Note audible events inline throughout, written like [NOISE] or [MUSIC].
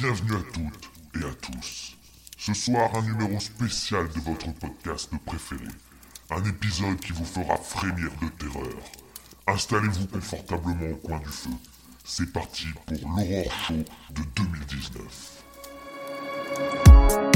Bienvenue à toutes et à tous. Ce soir, un numéro spécial de votre podcast préféré. Un épisode qui vous fera frémir de terreur. Installez-vous confortablement au coin du feu. C'est parti pour l'Aurore Show de 2019.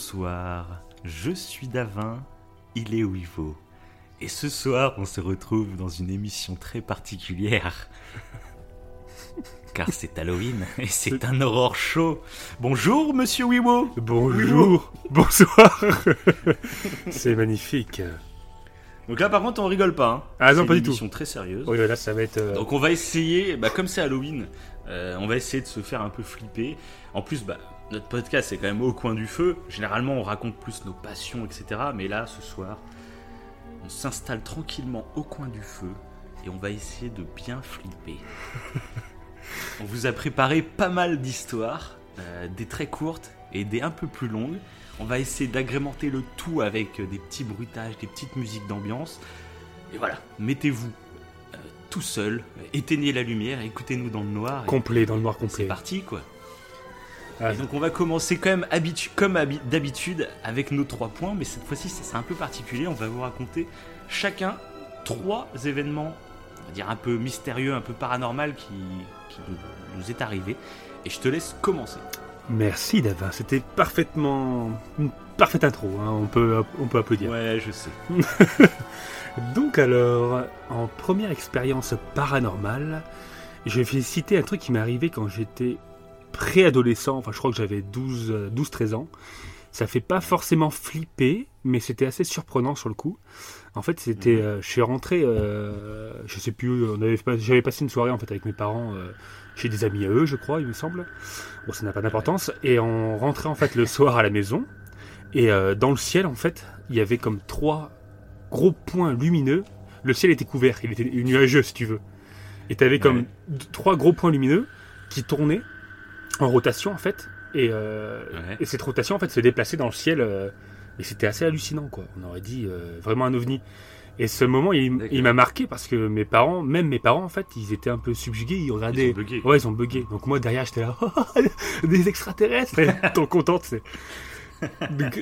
Bonsoir, je suis Davin, il est Wivo. Et ce soir, on se retrouve dans une émission très particulière. [LAUGHS] Car c'est Halloween et c'est un aurore show. Bonjour, monsieur Wiwo. Bonjour, bonsoir. [LAUGHS] c'est magnifique. Donc là, par contre, on rigole pas. hein. Ah non, C'est pas une du tout. émission très sérieuse. Oui, là, ça va être. euh, Donc on va essayer, bah, comme c'est Halloween, euh, on va essayer de se faire un peu flipper. En plus, bah, notre podcast c'est quand même au coin du feu. Généralement, on raconte plus nos passions, etc. Mais là, ce soir, on s'installe tranquillement au coin du feu et on va essayer de bien flipper. [LAUGHS] on vous a préparé pas mal d'histoires, euh, des très courtes et des un peu plus longues. On va essayer d'agrémenter le tout avec des petits bruitages, des petites musiques d'ambiance. Et voilà, mettez-vous euh, tout seul, éteignez la lumière, écoutez-nous dans le noir. et complet, dans le noir C'est complet. parti quoi. Ah. Et donc on va commencer quand même habitu- comme habi- d'habitude avec nos trois points, mais cette fois-ci c'est c'est un peu particulier. On va vous raconter chacun trois événements, on va dire un peu mystérieux, un peu paranormal qui, qui nous, nous est arrivé. Et je te laisse commencer. Merci, Davin. C'était parfaitement. Une parfaite intro, hein, on, peut, on peut applaudir. Ouais, je sais. [LAUGHS] Donc, alors, en première expérience paranormale, je vais citer un truc qui m'est arrivé quand j'étais préadolescent. Enfin, je crois que j'avais 12, euh, 12-13 ans. Ça fait pas forcément flipper, mais c'était assez surprenant sur le coup. En fait, c'était, Mhm. euh, je suis rentré, euh, je sais plus, on avait j'avais passé une soirée en fait avec mes parents euh, chez des amis à eux, je crois, il me semble. Bon, ça n'a pas d'importance. Et on rentrait en fait le soir à la maison. Et euh, dans le ciel, en fait, il y avait comme trois gros points lumineux. Le ciel était couvert, il était nuageux si tu veux. Et tu avais comme Ouais. trois gros points lumineux qui tournaient en rotation en fait. Et, euh, Ouais. et cette rotation en fait se déplaçait dans le ciel. euh, et c'était assez hallucinant quoi. On aurait dit euh, vraiment un ovni. Et ce moment, il, m'a marqué parce que mes parents, même mes parents en fait, ils étaient un peu subjugués, ils regardaient. Ils sont buggés. Ouais, ils ont bugué. Donc moi derrière, j'étais là, [LAUGHS] des extraterrestres. [LAUGHS] Trop contente, c'est.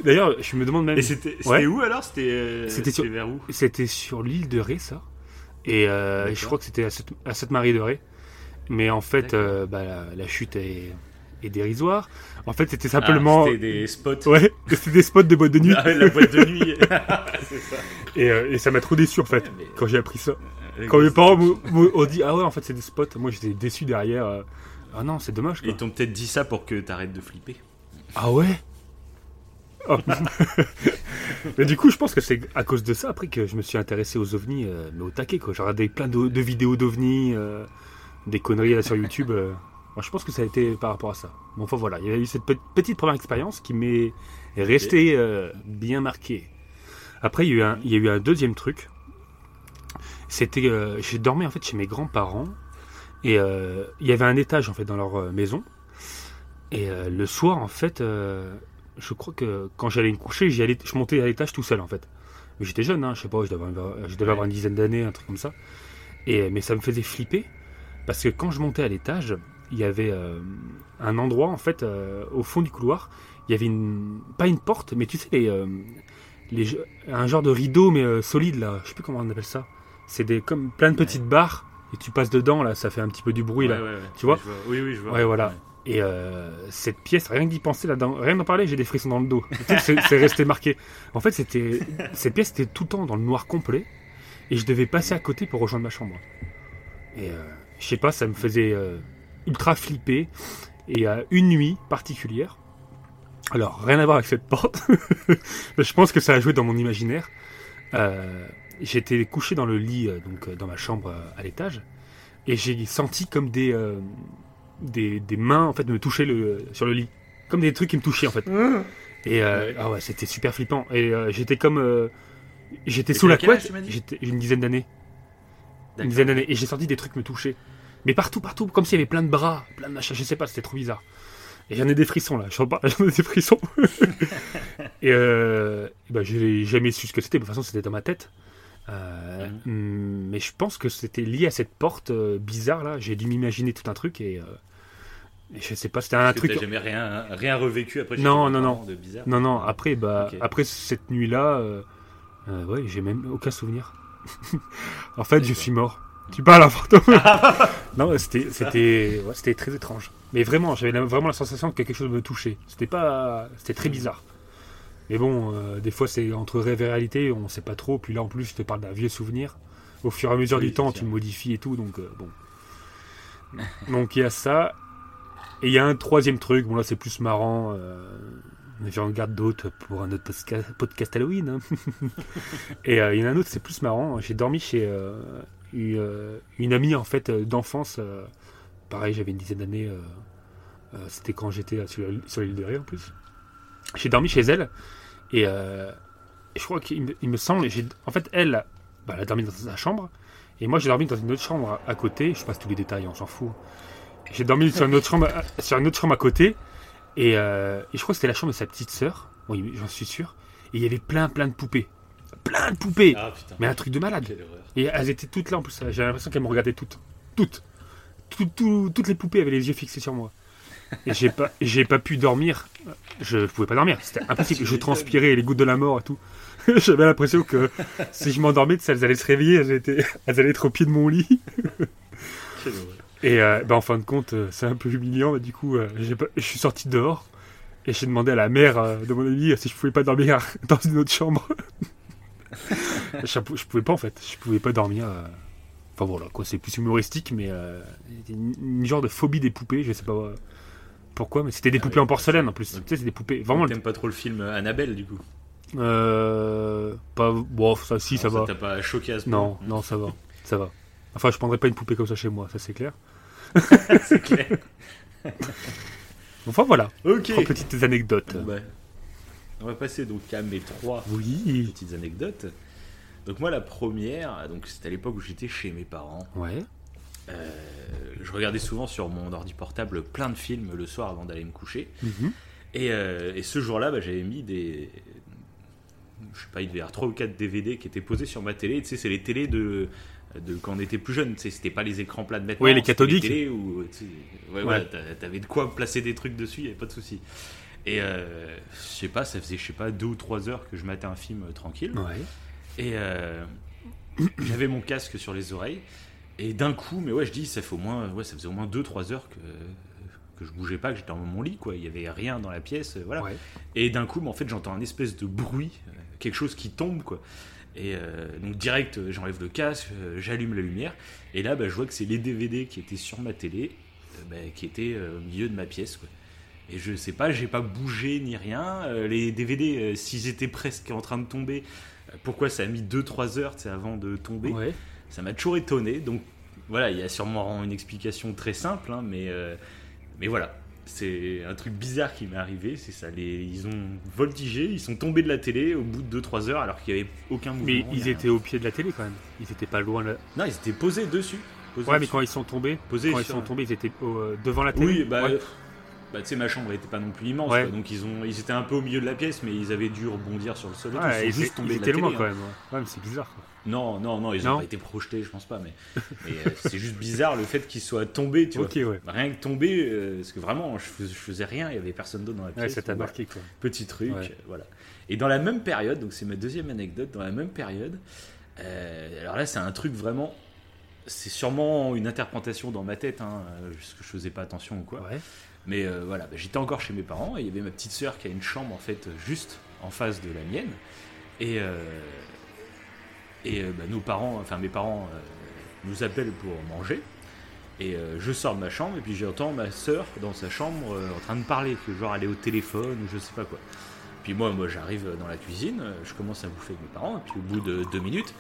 D'ailleurs, je me demande même. Et c'était Ouais. où alors? C'était sur- vers où? C'était sur l'île de Ré, ça. Et je crois que c'était à Sainte-Marie de Ré. Mais en fait, euh, bah, la, la chute est, est dérisoire. En fait, c'était Ah, simplement. C'était des spots. ouais, [LAUGHS] c'était des spots de boîte de nuit. Ah, la boîte de nuit. [LAUGHS] c'est ça. Et, euh, et ça m'a trop déçu, en fait, mais- quand j'ai appris ça. Euh, Quand mes parents m'ont- m'ont ont dit, ah ouais, en fait, c'est des spots. Moi, j'étais déçu derrière. Ah non, c'est dommage, quoi. Ils t'ont peut-être dit ça pour que t'arrêtes de flipper. Ah ouais? Oh. [LAUGHS] Mais du coup, je pense que c'est à cause de ça après que je me suis intéressé aux ovnis, euh, mais au taquet quoi. J'ai regardé plein de, de vidéos d'ovnis, euh, des conneries là sur YouTube. euh. Moi, je pense que ça a été par rapport à ça. Bon, enfin voilà, il y a eu cette pe- petite première expérience qui m'est restée euh, bien marquée. Après, il y, a eu un, il y a eu un deuxième truc. C'était, euh, j'ai dormi en fait chez mes grands-parents et euh, il y avait un étage en fait dans leur maison. Et le soir, en fait, je crois que quand j'allais me coucher, j'y allais, je montais à l'étage tout seul en fait. Mais j'étais jeune, hein, je sais pas, je devais, avoir- je devais avoir une dizaine d'années, un truc comme ça. Et, mais ça me faisait flipper parce que quand je montais à l'étage, il y avait euh, un endroit en fait euh, au fond du couloir. Il y avait une, pas une porte, mais tu sais les, euh, les, un genre de rideau mais euh, solide là. Je sais plus comment on appelle ça. C'est des comme plein de petites barres et tu passes dedans là, ça fait un petit peu du bruit là. Ouais, ouais, ouais. Tu vois Oui, oui, je vois. Ouais, voilà. Et euh, cette pièce, rien que d'y penser là-dedans, rien d'en parler, j'ai des frissons dans le dos. C'est c'est resté marqué. En fait, c'était cette pièce était tout le temps dans le noir complet, et je devais passer à côté pour rejoindre ma chambre. Et euh, je sais pas, ça me faisait euh, ultra flippé. Et à une nuit particulière, alors rien à voir avec cette porte, [LAUGHS] mais je pense que ça a joué dans mon imaginaire. Euh, J'étais couché dans le lit, euh, donc dans ma chambre à l'étage, et j'ai senti comme des, euh, des, des mains en fait me toucher le, sur le lit, comme des trucs qui me touchaient en fait. Et euh, Ouais. ah ouais, c'était super flippant. Et j'étais comme, j'étais Et sous la couette. J'étais une dizaine d'années, une dizaine d'années, et j'ai senti des trucs me toucher. Mais partout, partout, comme s'il y avait plein de bras, plein de machins. Je sais pas, c'était trop bizarre. Et j'en ai des frissons là, [LAUGHS] j'en ai des frissons. [LAUGHS] et euh, bah, j'ai jamais su ce que c'était, de toute façon c'était dans ma tête. Euh, hum, Mais je pense que c'était lié à cette porte euh, bizarre là, j'ai dû m'imaginer tout un truc et, et je sais pas, c'était un truc. t'as jamais rien, rien revécu après Non, non, non. de bizarre. Non, non, après, bah, après cette nuit-là, euh, euh, ouais, j'ai même aucun souvenir. [LAUGHS] en fait, je suis mort. Tu parles un fantôme [LAUGHS] Non, c'était, c'était, ouais, c'était très étrange. Mais vraiment, j'avais la- vraiment la sensation que quelque chose me touchait. C'était pas, c'était très bizarre. Mais bon, euh, des fois, c'est entre rêve et réalité, on sait pas trop. Puis là, en plus, je te parle d'un vieux souvenir. Au fur et à mesure Oui, du temps, tu le modifies et tout, donc euh, bon. donc il y a ça. Et il y a un troisième truc. Bon là, c'est plus marrant. Euh, mais j'en garde d'autres pour un autre podcast, podcast Halloween. hein. [LAUGHS] et euh, il y en a un autre, c'est plus marrant. J'ai dormi chez euh, une, euh, une amie en fait euh, d'enfance. euh, pareil, j'avais une dizaine d'années. C'était quand j'étais sur l'île de Ré en plus. J'ai dormi chez elle et je crois qu'il me, semble. En fait, elle, bah, elle a dormi dans sa chambre et moi j'ai dormi dans une autre chambre à, côté. Je passe tous les détails, on s'en fout. J'ai dormi sur une autre chambre, à- sur une autre chambre à côté et, euh, et je crois que c'était la chambre de sa petite sœur. Oui, j'en suis sûr. Et il y avait plein, plein de poupées, plein de poupées. Ah. Mais un truc de malade. Et elles étaient toutes là en plus. J'ai l'impression qu'elles me regardaient toutes. Toutes. Tout- tout- toutes les poupées avaient les yeux fixés sur moi. Et j'ai pas, j'ai pas pu dormir. Je pouvais pas dormir. C'était impossible. Tu Je transpirais les gouttes de la mort et tout. [LAUGHS] J'avais l'impression que si je m'endormais, elles allaient se réveiller. Elles, étaient, elles allaient être au pied de mon lit. [LAUGHS] Et euh, bah, en fin de compte, euh, c'est un peu humiliant. Bah, du coup, euh, pas- je suis sorti dehors. Et j'ai demandé à la mère euh, de mon ami si je pouvais pas dormir [LAUGHS] dans une autre chambre. [LAUGHS] je, je pouvais pas en fait. Je pouvais pas dormir. euh. Enfin voilà, quoi, c'est plus humoristique, mais euh, une, une genre de phobie des poupées. Je sais pas euh, pourquoi, mais c'était des Ah poupées oui. en porcelaine en plus. Tu sais, c'est des poupées. Vraiment. T'aimes pas trop le film Annabelle du coup? Euh, pas. Bon, ça, si, ça Non, va. t'a pas choqué à ce Non, point? non, ça va. Ça va. Enfin, je prendrais pas une poupée comme ça chez moi, ça c'est clair. [LAUGHS] c'est clair. [LAUGHS] Enfin voilà, Ok. trois petites anecdotes. Bon, bah, on va passer donc à mes trois Oui. petites anecdotes. Donc moi la première, donc c'était à l'époque où j'étais chez mes parents. Ouais. Euh, je regardais souvent sur mon ordi portable plein de films le soir avant d'aller me coucher. Mhm. Et, euh, et ce jour-là, bah, j'avais mis des. Je sais pas, il devait y avoir 3 ou 4 DVD qui étaient posés sur ma télé. Tu sais, c'est les télés de, de quand on était plus jeune. Tu sais, c'était pas les écrans plats de maintenant. Oui, les cathodiques. télés où, tu sais, ouais, Ouais. voilà, t'avais de quoi placer des trucs dessus, il avait pas de souci. Et euh, je sais pas, ça faisait, je sais pas, 2 ou 3 heures que je matais un film euh, tranquille. Ouais. Et euh, j'avais mon casque sur les oreilles. Et d'un coup, mais ouais, je dis, ça fait au moins, ouais, ça faisait au moins 2-3 heures que, que je bougeais pas, que j'étais dans mon lit, quoi. Il y avait rien dans la pièce, voilà. Ouais. Et d'un coup, mais en fait, j'entends un espèce de bruit, quelque chose qui tombe, quoi. Et donc direct, j'enlève le casque, j'allume la lumière, et là, bah, je vois que c'est les DVD qui étaient sur ma télé, bah, qui étaient au milieu de ma pièce, quoi. Et je sais pas, j'ai pas bougé ni rien. Euh, les DVD, euh, s'ils étaient presque en train de tomber, euh, pourquoi ça a mis 2-3 heures avant de tomber Ouais. Ça m'a toujours étonné. Donc voilà, il y a sûrement une explication très simple, hein, mais, euh, mais voilà. C'est un truc bizarre qui m'est arrivé, c'est ça. Les, ils ont voltigé, ils sont tombés de la télé au bout de 2-3 heures alors qu'il n'y avait aucun mouvement. Mais ils rien. étaient au pied de la télé quand même. Ils étaient pas loin là. Non, ils étaient posés dessus. Posés Ouais, mais quand ils sont tombés, Posés quand ils sont tombés, ils étaient au- euh, devant la télé. Oui, bah, Ouais. Bah tu sais, ma chambre était pas non plus immense, Ouais. donc ils, ont, ils étaient un peu au milieu de la pièce, mais ils avaient dû rebondir sur le sol. et tout. Ouais, ils ils, sont juste tombés de la loin télé, quand hein. même. Ouais, mais c'est bizarre. Quoi. Non, non, non, ils Non ont pas été projetés, je pense pas, mais, mais, euh, c'est juste bizarre le fait qu'ils soient tombés, tu vois. Rien que tomber, euh, parce que vraiment, je faisais, je faisais rien, il y avait personne d'autre dans la pièce. Ouais, ça t'a voilà. marqué quoi. Petit truc, voilà. Et dans la même période, donc c'est ma deuxième anecdote, dans la même période, euh, alors là c'est un truc vraiment, c'est sûrement une interprétation dans ma tête, hein, parce que je faisais pas attention ou quoi. Ouais. Mais euh, voilà, bah, j'étais encore chez mes parents et il y avait ma petite sœur qui a une chambre en fait juste en face de la mienne. Et, euh, et euh, bah, nos parents, enfin mes parents euh, nous appellent pour manger. Et je sors de ma chambre et puis j'entends ma soeur dans sa chambre en train de parler, que genre elle est au téléphone ou je sais pas quoi. Puis moi, moi j'arrive dans la cuisine, je commence à bouffer avec mes parents, et puis au bout de deux minutes,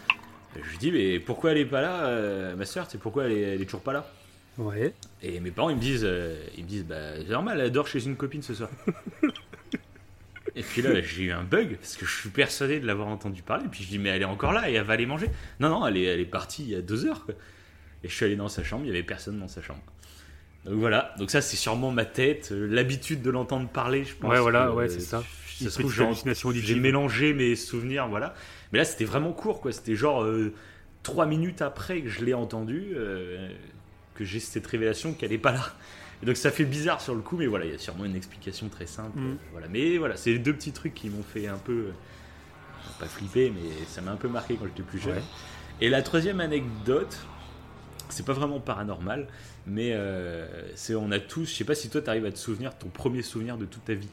je dis mais pourquoi elle est pas là, ma soeur, c'est pourquoi elle est, elle est toujours pas là? Ouais. Et mes parents ils me disent, euh, ils me disent bah c'est normal, elle dort chez une copine ce soir. [LAUGHS] et puis là j'ai eu un bug parce que je suis persuadé de l'avoir entendu parler. Puis je dis mais elle est encore là et elle va aller manger. Non non, elle est, elle est partie il y a deux heures. quoi. Et je suis allé dans sa chambre, il y avait personne dans sa chambre. Donc voilà, donc ça c'est sûrement ma tête, euh, l'habitude de l'entendre parler, je pense. Ouais, voilà, que, ouais, euh, c'est ça. Ça Une se trouve, j'ai- mélangé mes souvenirs, voilà. Mais là, c'était vraiment court, quoi. C'était genre euh, trois minutes après que je l'ai entendu, euh, que j'ai cette révélation qu'elle n'est pas là. Et donc ça fait bizarre sur le coup, mais voilà, il y a sûrement une explication très simple. Mm. euh, voilà. Mais voilà, c'est les deux petits trucs qui m'ont fait un peu, euh, pas flipper, mais ça m'a un peu marqué quand j'étais plus jeune. Ouais. Et la troisième anecdote, c'est pas vraiment paranormal, mais euh, c'est on a tous, je sais pas si toi t'arrives à te souvenir de ton premier souvenir de toute ta vie.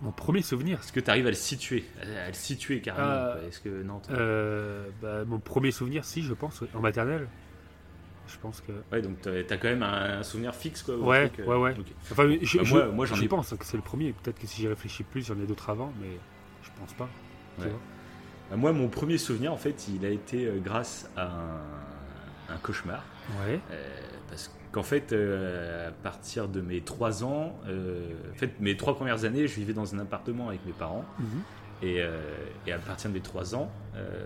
Mon premier souvenir, Est-ce que tu arrives à le situer À le situer carrément Euh. Est-ce que non euh, bah, mon premier souvenir, si, je pense, en maternelle. Je pense que. Ouais, donc t'as as quand même un, souvenir fixe quoi. Ouais, truc, euh, ouais, ouais. Enfin, je, Bah, je- moi- moi, j'en je ai- pense que c'est le premier. Peut-être que si j'y réfléchis plus, j'en ai d'autres avant, mais je pense pas. tu Ouais. vois. Bah, moi, mon premier souvenir, en fait, il a été euh, grâce à un, un cauchemar. Ouais. Euh, parce qu'en fait, euh, à partir de mes 3 ans, euh, en fait, mes trois premières années, je vivais dans un appartement avec mes parents. Mhm. Et, et à partir de mes 3 ans,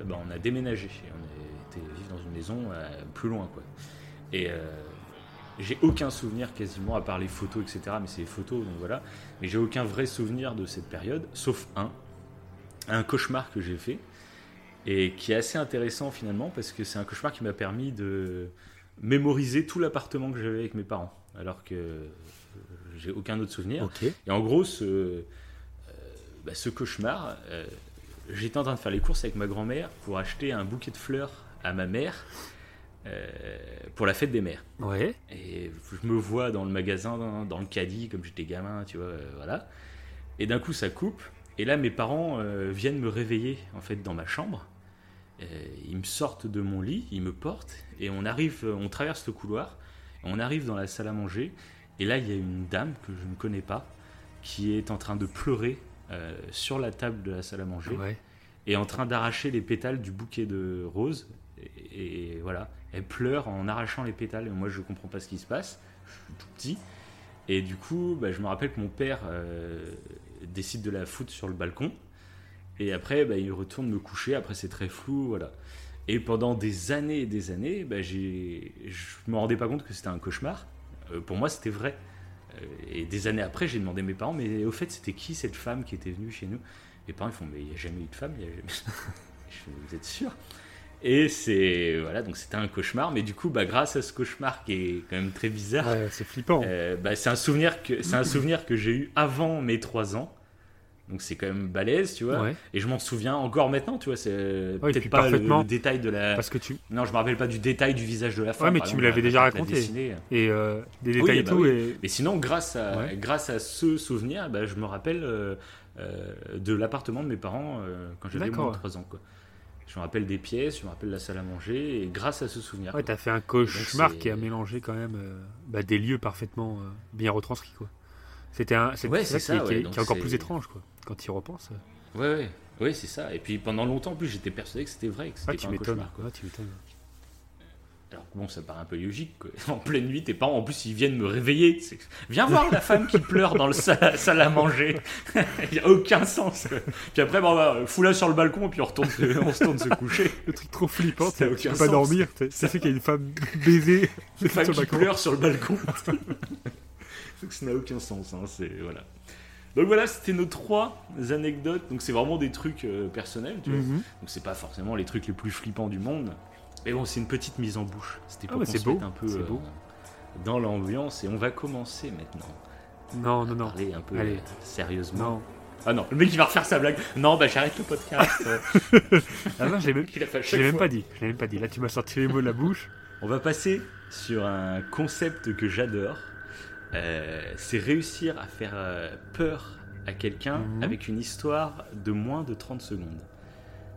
bah, on a déménagé. On était vivre dans une maison euh, plus loin. Quoi. Et euh, j'ai aucun souvenir quasiment, à part les photos, etc. Mais c'est les photos, donc voilà. Mais j'ai aucun vrai souvenir de cette période, sauf un. Un cauchemar que j'ai fait. Et qui est assez intéressant finalement, parce que c'est un cauchemar qui m'a permis de mémoriser tout l'appartement que j'avais avec mes parents. Alors que euh, j'ai aucun autre souvenir. Ok. Et en gros, ce, euh, bah, ce cauchemar, euh, j'étais en train de faire les courses avec ma grand-mère pour acheter un bouquet de fleurs à ma mère euh, pour la fête des mères. Ouais. Et je me vois dans le magasin, dans, dans le caddie, comme j'étais gamin, tu vois, euh, voilà. Et d'un coup, ça coupe. Et là, mes parents euh, viennent me réveiller, en fait, dans ma chambre. Ils me sortent de mon lit, ils me portent, et on arrive, on traverse le couloir, on arrive dans la salle à manger. Et là, il y a une dame que je ne connais pas, qui est en train de pleurer sur la table de la salle à manger Ouais. et en train d'arracher les pétales du bouquet de roses. Et, voilà, elle pleure en arrachant les pétales. Et moi, je comprends pas ce qui se passe. Je suis tout petit. Et du coup, bah, je me rappelle que mon père euh, décide de la foutre sur le balcon. Et après, bah, il retourne me coucher. Après, c'est très flou, voilà. Et pendant des années et des années, bah, j'ai, je me rendais pas compte que c'était un cauchemar. Euh, pour moi, c'était vrai. Euh, et des années après, j'ai demandé à mes parents, mais au fait, c'était qui cette femme qui était venue chez nous? Mes parents ils font, mais il n'y a jamais eu de femme. [LAUGHS] vous êtes sûr? Et c'est voilà, donc c'était un cauchemar. Mais du coup, bah, grâce à ce cauchemar qui est quand même très bizarre, Ouais, c'est flippant. euh, bah, c'est un souvenir que c'est un souvenir que j'ai eu avant mes 3 ans. Donc c'est quand même balèze, tu vois. Ouais. Et je m'en souviens encore maintenant, tu vois. C'est Ouais, peut-être pas le- détail de la. Parce que tu. Non, je me rappelle pas du détail du visage de la femme. Ouais, mais tu me l'avais la- déjà la raconté. Et euh, des Oui, détails et bah tout. oui. Et... Mais sinon, grâce à, Ouais. grâce à ce souvenir, bah, je me rappelle euh, euh, de l'appartement de mes parents quand j'avais moins de 3 ans. Quoi. Je me rappelle des pièces, je me rappelle la salle à manger, et grâce à ce souvenir. Ouais, t'as fait un cauchemar Donc, qui a mélangé quand même euh, bah, des lieux parfaitement euh, bien retranscrits, quoi. C'était un, c'est Ouais, ça, qui, est- qui est- encore plus étrange, quoi. Quand tu y repenses. euh. Ouais, ouais, ouais, c'est ça. Et puis pendant longtemps, en plus, j'étais persuadé que c'était vrai, que c'était Ah, pas tu un m'étonnes. cauchemar. Quoi. Tu m'étonnes. Alors bon, ça paraît un peu logique. Quoi. [LAUGHS] En pleine nuit, tes parents, en plus, ils viennent me réveiller. Viens voir la femme qui pleure dans le salle, salle à manger. [LAUGHS] Il n'y a aucun sens. quoi. Puis après, bon, bah, fous-la sur le balcon et puis on, retourne se- on se tourne se coucher. [LAUGHS] Le truc trop flippant, Ça tu aucun peux pas dormir. C'est sûr qu'il y a une femme baisée Une femme sur qui balcon. pleure sur le balcon. Ça n'a aucun sens. Hein, c'est, voilà. Donc voilà, c'était nos trois anecdotes. Donc c'est vraiment des trucs euh, personnels. Tu vois. Mhm. Donc c'est pas forcément les trucs les plus flippants du monde. Mais bon, c'est une petite mise en bouche. C'était Ah pour ouais, qu'on c'est se beau, mette un peu euh, beau. dans l'ambiance. Et on va commencer maintenant. Non, non, non. Parler un peu Allez. euh, sérieusement. Non. Ah non, le mec il va refaire sa blague. Non, bah j'arrête le podcast. [LAUGHS] Ah non, je l'ai même, je l'ai même pas dit. Je l'ai même pas dit. Là, tu m'as sorti les mots de la bouche. On va passer sur un concept que j'adore. Euh, c'est réussir à faire peur à quelqu'un Mhm. avec une histoire de moins de 30 secondes.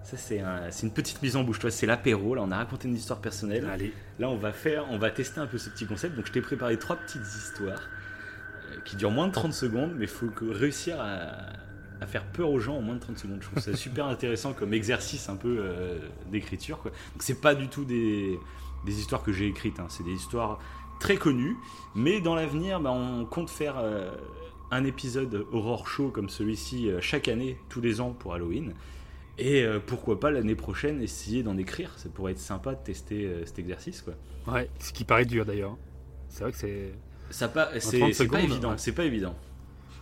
Ça, c'est un- c'est une petite mise en bouche. Toi, c'est l'apéro. Là, on a raconté une histoire personnelle. Allez. Là, on va faire, on va tester un peu ce petit concept. Donc, je t'ai préparé trois petites histoires euh, qui durent moins de 30 secondes, mais il faut que réussir à, à faire peur aux gens en moins de 30 secondes. Je trouve ça [LAUGHS] super intéressant comme exercice un peu euh, d'écriture. Donc, c'est pas du tout des, des histoires que j'ai écrites. hein. C'est des histoires très connues, mais dans l'avenir, bah, on compte faire euh, un épisode horror show comme celui-ci chaque année, tous les ans pour Halloween. Et euh, pourquoi pas l'année prochaine essayer d'en écrire Ça pourrait être sympa de tester euh, cet exercice. quoi. Ouais, ce qui paraît dur d'ailleurs. C'est vrai que c'est. Ça pas, 30 c'est, pas évident, ouais. c'est pas évident.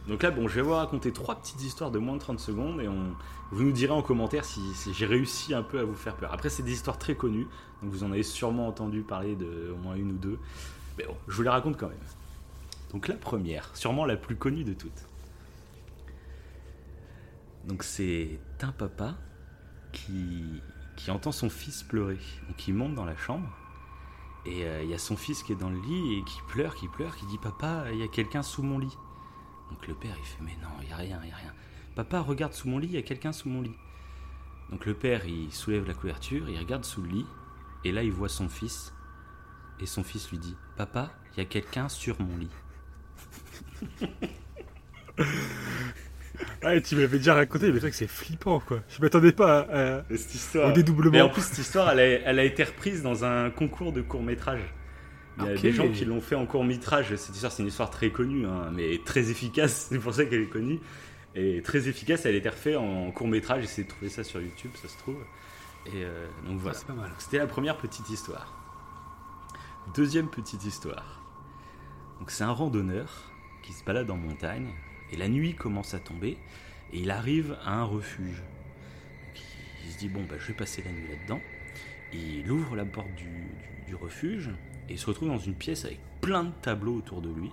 Donc là, bon, je vais vous raconter trois petites histoires de moins de 30 secondes et on, vous nous direz en commentaire si, si j'ai réussi un peu à vous faire peur. Après, c'est des histoires très connues, donc vous en avez sûrement entendu parler de au moins une ou deux. Mais bon, je vous les raconte quand même. Donc la première, sûrement la plus connue de toutes. Donc c'est un papa qui, qui entend son fils pleurer. Donc il monte dans la chambre et euh, il y a son fils qui est dans le lit et qui pleure, qui pleure, qui dit Papa, il y a quelqu'un sous mon lit. Donc le père il fait Mais non, il n'y a rien, il n'y a rien. Papa, regarde sous mon lit, il y a quelqu'un sous mon lit. Donc le père il soulève la couverture, il regarde sous le lit et là il voit son fils. Et son fils lui dit Papa, il y a quelqu'un sur mon lit. [LAUGHS] [LAUGHS] Ouais, tu m'avais déjà raconté, mais c'est vrai que c'est flippant quoi. Je m'attendais pas à- à- Cette histoire. au dédoublement. Mais en plus, cette histoire, elle a, elle a été reprise dans un concours de court métrage. Il y a des gens qui l'ont fait en court métrage. Cette histoire, c'est une histoire très connue, hein, mais très efficace. [LAUGHS] C'est pour ça qu'elle est connue. Et très efficace, elle a été refaite en court métrage. J'essaie de trouver ça sur YouTube, ça se trouve. Et euh, donc voilà. c'est pas mal. Donc, C'était la première petite histoire. Deuxième petite histoire. Donc c'est un randonneur qui se balade en montagne et la nuit commence à tomber et il arrive à un refuge. Il se dit bon bah je vais passer la nuit là-dedans. Il ouvre la porte du, refuge et il se retrouve dans une pièce avec plein de tableaux autour de lui.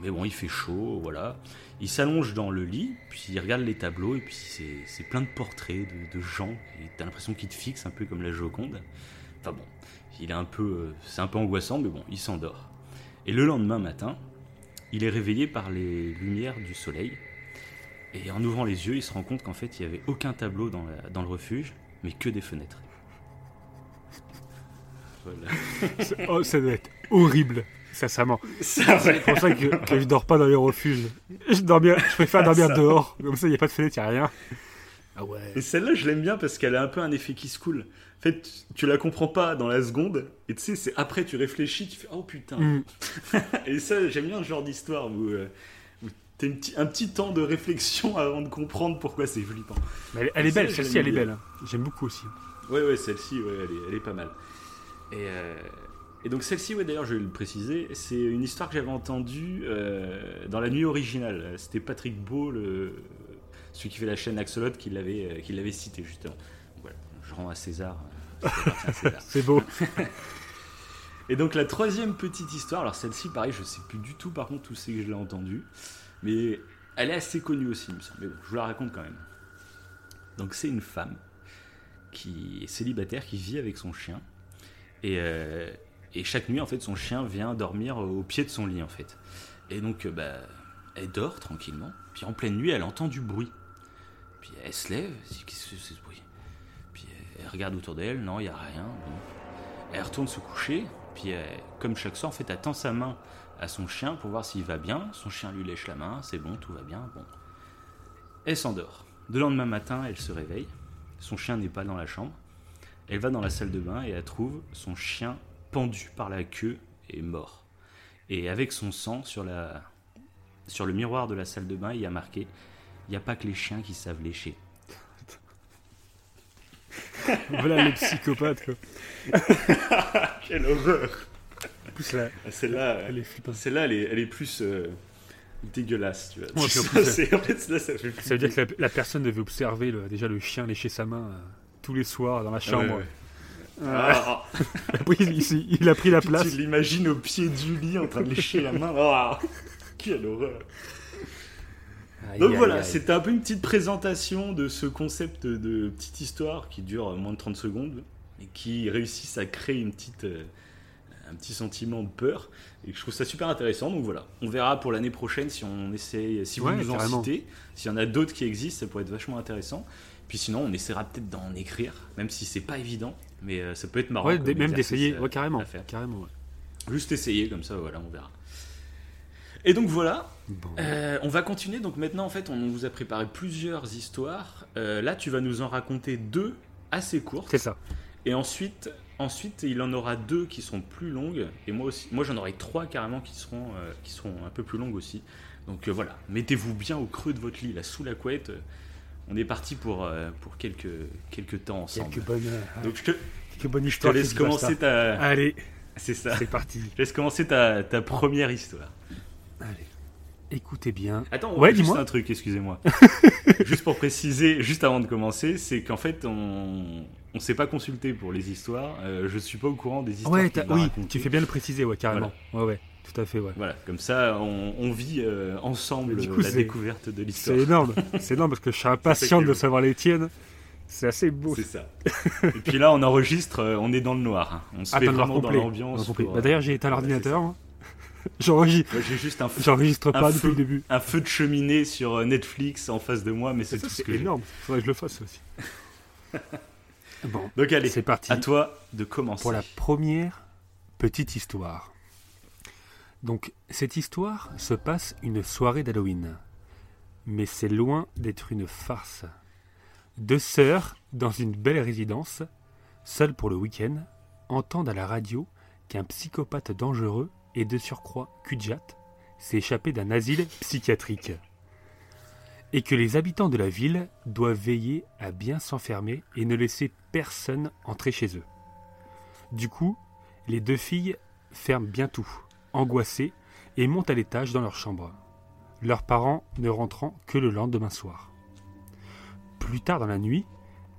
Mais bon, il fait chaud, voilà. Il s'allonge dans le lit, puis il regarde les tableaux, et puis c'est plein de portraits de, de gens. T'as l'impression qu'il te fixe un peu comme la Joconde. Enfin bon, il est un peu, euh, c'est un peu angoissant, mais bon, il s'endort. Et le lendemain matin, il est réveillé par les lumières du soleil. Et en ouvrant les yeux, il se rend compte qu'en fait, il n'y avait aucun tableau dans, la- dans le refuge, mais que des fenêtres. Voilà. Oh, ça doit être horrible, sincèrement. Ça, C'est pour ça que, que je dors pas dans les refuges. Je, dors bien, je préfère dormir Ça. dehors. Comme ça, il n'y a pas de fenêtre, il n'y a rien. Ah ouais. Et celle-là, je l'aime bien parce qu'elle a un peu un effet qui se coule. En fait, tu- la comprends pas dans la seconde, et tu sais, c'est après tu réfléchis, tu fais oh putain. Mm. [LAUGHS] Et ça, j'aime bien ce genre d'histoire où, euh, où t'as un petit temps de réflexion [LAUGHS] avant de comprendre pourquoi c'est flippant. Mais elle, elle est belle, Ça, celle-ci, elle est belle. hein. J'aime beaucoup aussi. Ouais, ouais, celle-ci, ouais, elle, est, elle est pas mal. Et, euh, et donc celle-ci, ouais, d'ailleurs, je vais le préciser, c'est une histoire que j'avais entendue euh, dans la nuit originale. C'était Patrick Beau, le, celui qui fait la chaîne Axolot, qui l'avait, qui l'avait cité justement. Rends à César. euh, [LAUGHS] à César. C'est beau. [LAUGHS] Et donc la troisième petite histoire, alors celle-ci, pareil, je sais plus du tout par contre où c'est que je l'ai entendue, mais elle est assez connue aussi, il me semble. Mais bon, je vous la raconte quand même. Donc c'est une femme qui est célibataire, qui vit avec son chien, et, euh, et chaque nuit, en fait, son chien vient dormir au pied de son lit, en fait. Et donc, euh, bah, elle dort tranquillement, puis en pleine nuit, elle entend du bruit. Puis elle se lève, qu'est-ce que c'est elle regarde autour d'elle, non, il n'y a rien. Bon. Elle retourne se coucher, puis comme chaque soir, en fait, elle tend sa main à son chien pour voir s'il va bien. Son chien lui lèche la main, c'est bon, tout va bien. Bon. Elle s'endort. Le lendemain matin, elle se réveille. Son chien n'est pas dans la chambre. Elle va dans la salle de bain et elle trouve son chien pendu par la queue et mort. Et avec son sang sur, sur le miroir de la salle de bain, il y a marqué Il n'y a pas que les chiens qui savent lécher. [LAUGHS] voilà les psychopathes, quoi. [LAUGHS] Quelle horreur plus, là, Celle-là, elle est. Celle-là, elle est, elle est plus euh, dégueulasse, tu vois. Ouais, Ça, [LAUGHS] plus, en fait, là, ça fait Ça veut dire que la, la personne devait observer le- déjà le chien lécher sa main euh, tous les soirs dans la chambre. Ouais, ouais. Ah, Ah, il, il- il a pris la place. Tu l'imagines au pied du lit en train de lécher la main. Ah, quelle horreur. Donc voilà, c'était un peu une petite présentation de ce concept de petite histoire qui dure moins de 30 secondes et qui réussissent à créer une petite, euh, un petit sentiment de peur. Et je trouve ça super intéressant. Donc voilà, on verra pour l'année prochaine si on essaie, si vous Ouais, nous en citez, s'il y en a d'autres qui existent, ça pourrait être vachement intéressant. Puis sinon, on essaiera peut-être d'en écrire, même si c'est pas évident, mais euh, ça peut être marrant. Ouais, d- même d'essayer. Ouais, carrément. à faire. Carrément, ouais. Juste essayer, comme ça, voilà, on verra. Et donc voilà, Bon. euh, on va continuer. Donc maintenant, en fait, on vous a préparé plusieurs histoires. Euh, là, tu vas nous en raconter deux assez courtes. C'est ça. Et ensuite, ensuite, il en aura deux qui sont plus longues. Et moi aussi, moi j'en aurai trois carrément qui seront, euh, qui seront un peu plus longues aussi. Donc voilà, mettez-vous bien au creux de votre lit, là, sous la couette. On est parti pour, pour quelques, quelques temps ensemble. Quelques bonnes, Donc je te, quelques bonnes je te histoires. laisse commencer ta. Allez, C'est ça. c'est parti. Je laisse commencer ta, ta première histoire. Allez. Écoutez bien. Attends, Ouais, juste dis-moi. un truc, excusez-moi. [LAUGHS] juste pour préciser, juste avant de commencer, c'est qu'en fait, on on s'est pas consulté pour les histoires. Euh, je suis pas au courant des histoires. Ouais, oui, tu fais bien de le préciser, ouais, carrément. Ouais, ouais, tout à fait, ouais. Voilà, comme ça, on, on vit euh, ensemble coup, la découverte de l'histoire. C'est énorme. C'est énorme parce que je suis [LAUGHS] impatient de savoir les tiennes. C'est assez beau. C'est ça. Et puis là, on enregistre, euh, on est dans le noir. hein. On se Ah, noir vraiment dans l'ambiance. Pour, Bah, D'ailleurs, j'ai éteint voilà, l'ordinateur. [LAUGHS] J'enregistre Moi, j'ai juste un, feu- j'enregistre Un pas depuis feu. le début. un feu de cheminée sur euh, Netflix en face de moi, mais c'est tout ce c'est que j'ai. énorme. Faudrait que je le fasse aussi. [LAUGHS] bon, Donc allez, c'est parti. à toi de commencer. pour la première petite histoire. Donc, cette histoire se passe une soirée d'Halloween. Mais c'est loin d'être une farce. Deux sœurs, dans une belle résidence, seules pour le week-end, entendent à la radio qu'un psychopathe dangereux et de surcroît Kujat s'est échappé d'un asile psychiatrique. Et que les habitants de la ville doivent veiller à bien s'enfermer et ne laisser personne entrer chez eux. Du coup, les deux filles ferment bien tout, angoissées, et montent à l'étage dans leur chambre, leurs parents ne rentrant que le lendemain soir. Plus tard dans la nuit,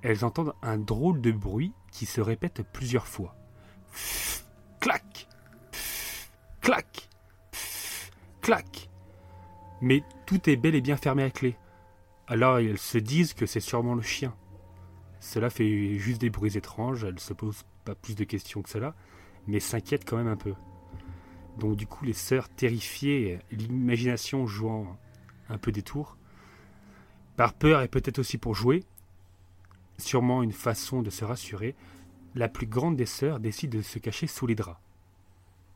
elles entendent un drôle de bruit qui se répète plusieurs fois. Clac, clac, pfff, clac. Mais tout est bel et bien fermé à clé. Alors elles se disent que c'est sûrement le chien. Cela fait juste des bruits étranges, elles se posent pas plus de questions que cela, mais s'inquiètent quand même un peu. Donc du coup, les sœurs terrifiées, l'imagination jouant un peu des tours, par peur et peut-être aussi pour jouer, sûrement une façon de se rassurer, la plus grande des sœurs décide de se cacher sous les draps,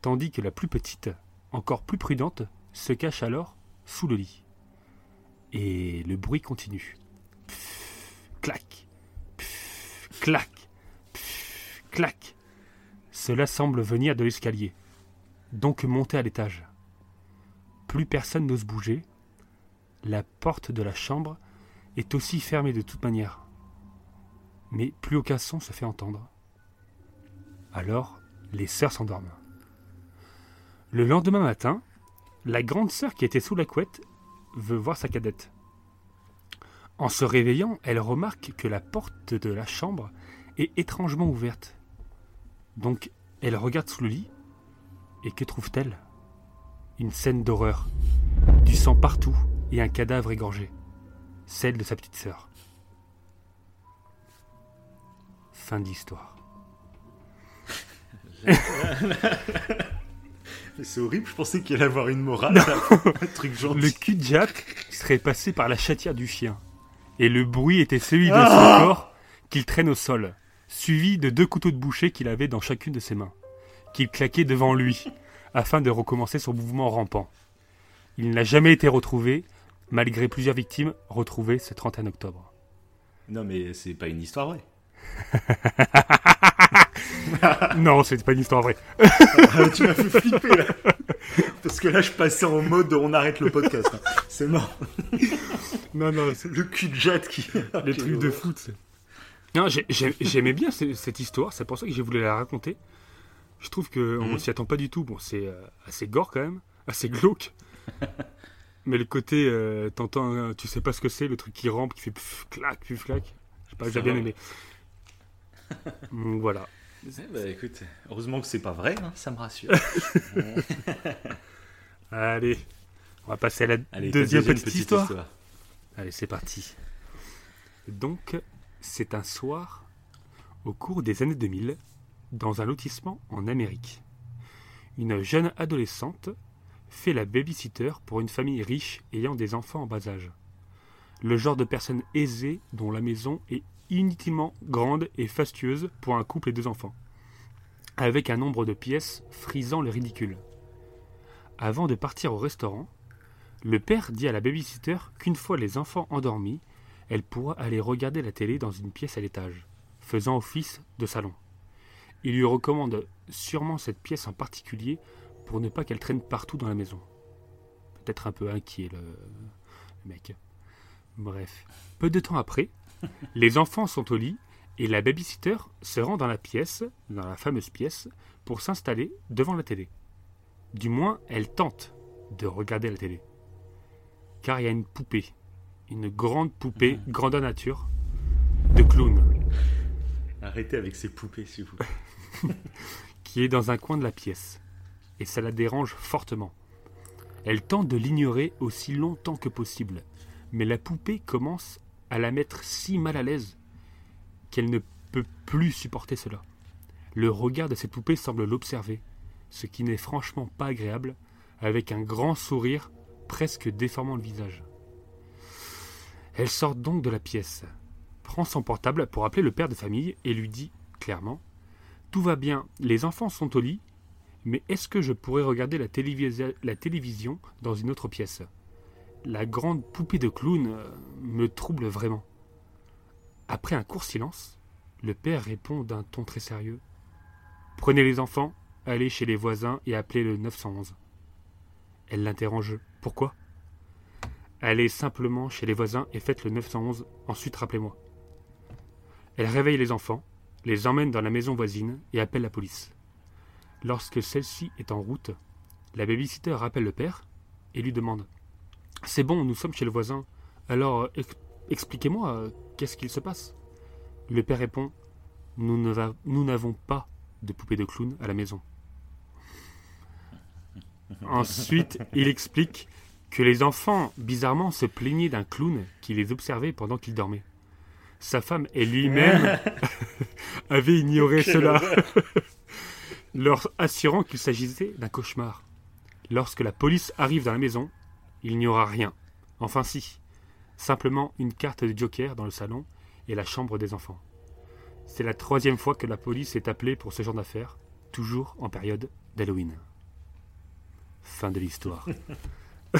tandis que la plus petite, encore plus prudente, se cache alors sous le lit. Et le bruit continue. Pff, clac, pff, clac, pff, clac. Cela semble venir de l'escalier, donc monter à l'étage. Plus personne n'ose bouger. La porte de la chambre est aussi fermée de toute manière. Mais plus aucun son se fait entendre. Alors, les sœurs s'endorment. Le lendemain matin, la grande sœur qui était sous la couette veut voir sa cadette. En se réveillant, elle remarque que la porte de la chambre est étrangement ouverte. Donc, elle regarde sous le lit, et que trouve-t-elle? Une scène d'horreur. Du sang partout et un cadavre égorgé. Celle de sa petite sœur. Fin de l'histoire. [LAUGHS] [LAUGHS] C'est horrible, je pensais qu'il allait avoir une morale. [LAUGHS] un truc gentil. Le cul de Jack serait passé par la chatière du chien. Et le bruit était celui de Ah son corps qu'il traîne au sol, suivi de deux couteaux de boucher qu'il avait dans chacune de ses mains, qu'il claquait devant lui, [LAUGHS] afin de recommencer son mouvement rampant. Il n'a jamais été retrouvé, malgré plusieurs victimes retrouvées ce 31 octobre. Non, mais c'est pas une histoire vraie. [LAUGHS] non, c'est pas une histoire vraie. Ah, tu m'as fait flipper là. Parce que là, je passais en mode on arrête le podcast. hein. C'est mort. Non, non, c'est Le cul de Jade qui. [LAUGHS] les trucs de foot. Non, j'ai- j'ai- j'aimais bien ce- cette histoire, c'est pour ça que j'ai voulu la raconter. Je trouve que on Mhm. s'y attend pas du tout. Bon, c'est euh, assez gore quand même, assez glauque. [LAUGHS] Mais le côté, euh, t'entends, euh, tu sais pas ce que c'est, le truc qui rampe, qui fait pff, clac, pff, clac. Je sais pas, j'ai bien aimé. Donc voilà. Eh bah écoute, heureusement que c'est pas vrai, hein, ça me rassure. [LAUGHS] Allez, on va passer à la Allez, deuxième, petite, histoire. Allez, c'est parti. Donc, c'est un soir, au cours des années 2000, dans un lotissement en Amérique. Une jeune adolescente fait la babysitter pour une famille riche ayant des enfants en bas âge. Le genre de personne aisée dont la maison est inutilement grande et fastueuse pour un couple et deux enfants, avec un nombre de pièces frisant le ridicule. Avant de partir au restaurant, le père dit à la babysitter qu'une fois les enfants endormis, elle pourra aller regarder la télé dans une pièce à l'étage, faisant office de salon. Il lui recommande sûrement cette pièce en particulier pour ne pas qu'elle traîne partout dans la maison. Peut-être un peu inquiet le, le mec. Bref. Peu de temps après, les enfants sont au lit et la babysitter se rend dans la pièce, dans la fameuse pièce, pour s'installer devant la télé. Du moins, elle tente de regarder la télé. Car il y a une poupée, une grande poupée, grandeur nature, de clown, Arrêtez avec ces poupées, s'il vous plaît. [LAUGHS] qui est dans un coin de la pièce. Et ça la dérange fortement. Elle tente de l'ignorer aussi longtemps que possible, mais la poupée commence à la mettre si mal à l'aise qu'elle ne peut plus supporter cela. Le regard de cette poupée semble l'observer, ce qui n'est franchement pas agréable, avec un grand sourire presque déformant le visage. Elle sort donc de la pièce, prend son portable pour appeler le père de famille et lui dit clairement Tout va bien, les enfants sont au lit, mais est-ce que je pourrais regarder la, la télévision dans une autre pièce? La grande poupée de clown euh, me trouble vraiment. Après un court silence, le père répond d'un ton très sérieux Prenez les enfants, allez chez les voisins et appelez le 911. Elle l'interroge Pourquoi? Allez simplement chez les voisins et faites le 911, ensuite rappelez-moi. Elle réveille les enfants, les emmène dans la maison voisine et appelle la police. Lorsque celle-ci est en route, la babysitter rappelle le père et lui demande C'est bon, nous sommes chez le voisin. Alors, ex- expliquez-moi, euh, qu'est-ce qu'il se passe? Le père répond Nous n'avons pas de poupée de clown à la maison. [LAUGHS] Ensuite, il explique que les enfants, bizarrement, se plaignaient d'un clown qui les observait pendant qu'ils dormaient. Sa femme et lui-même [LAUGHS] avaient ignoré Quelle cela, [LAUGHS] leur assurant qu'il s'agissait d'un cauchemar. Lorsque la police arrive dans la maison, il n'y aura rien. Enfin si, simplement une carte de joker dans le salon et la chambre des enfants. C'est la troisième fois que la police est appelée pour ce genre d'affaires, toujours en période d'Halloween. Fin de l'histoire. [LAUGHS]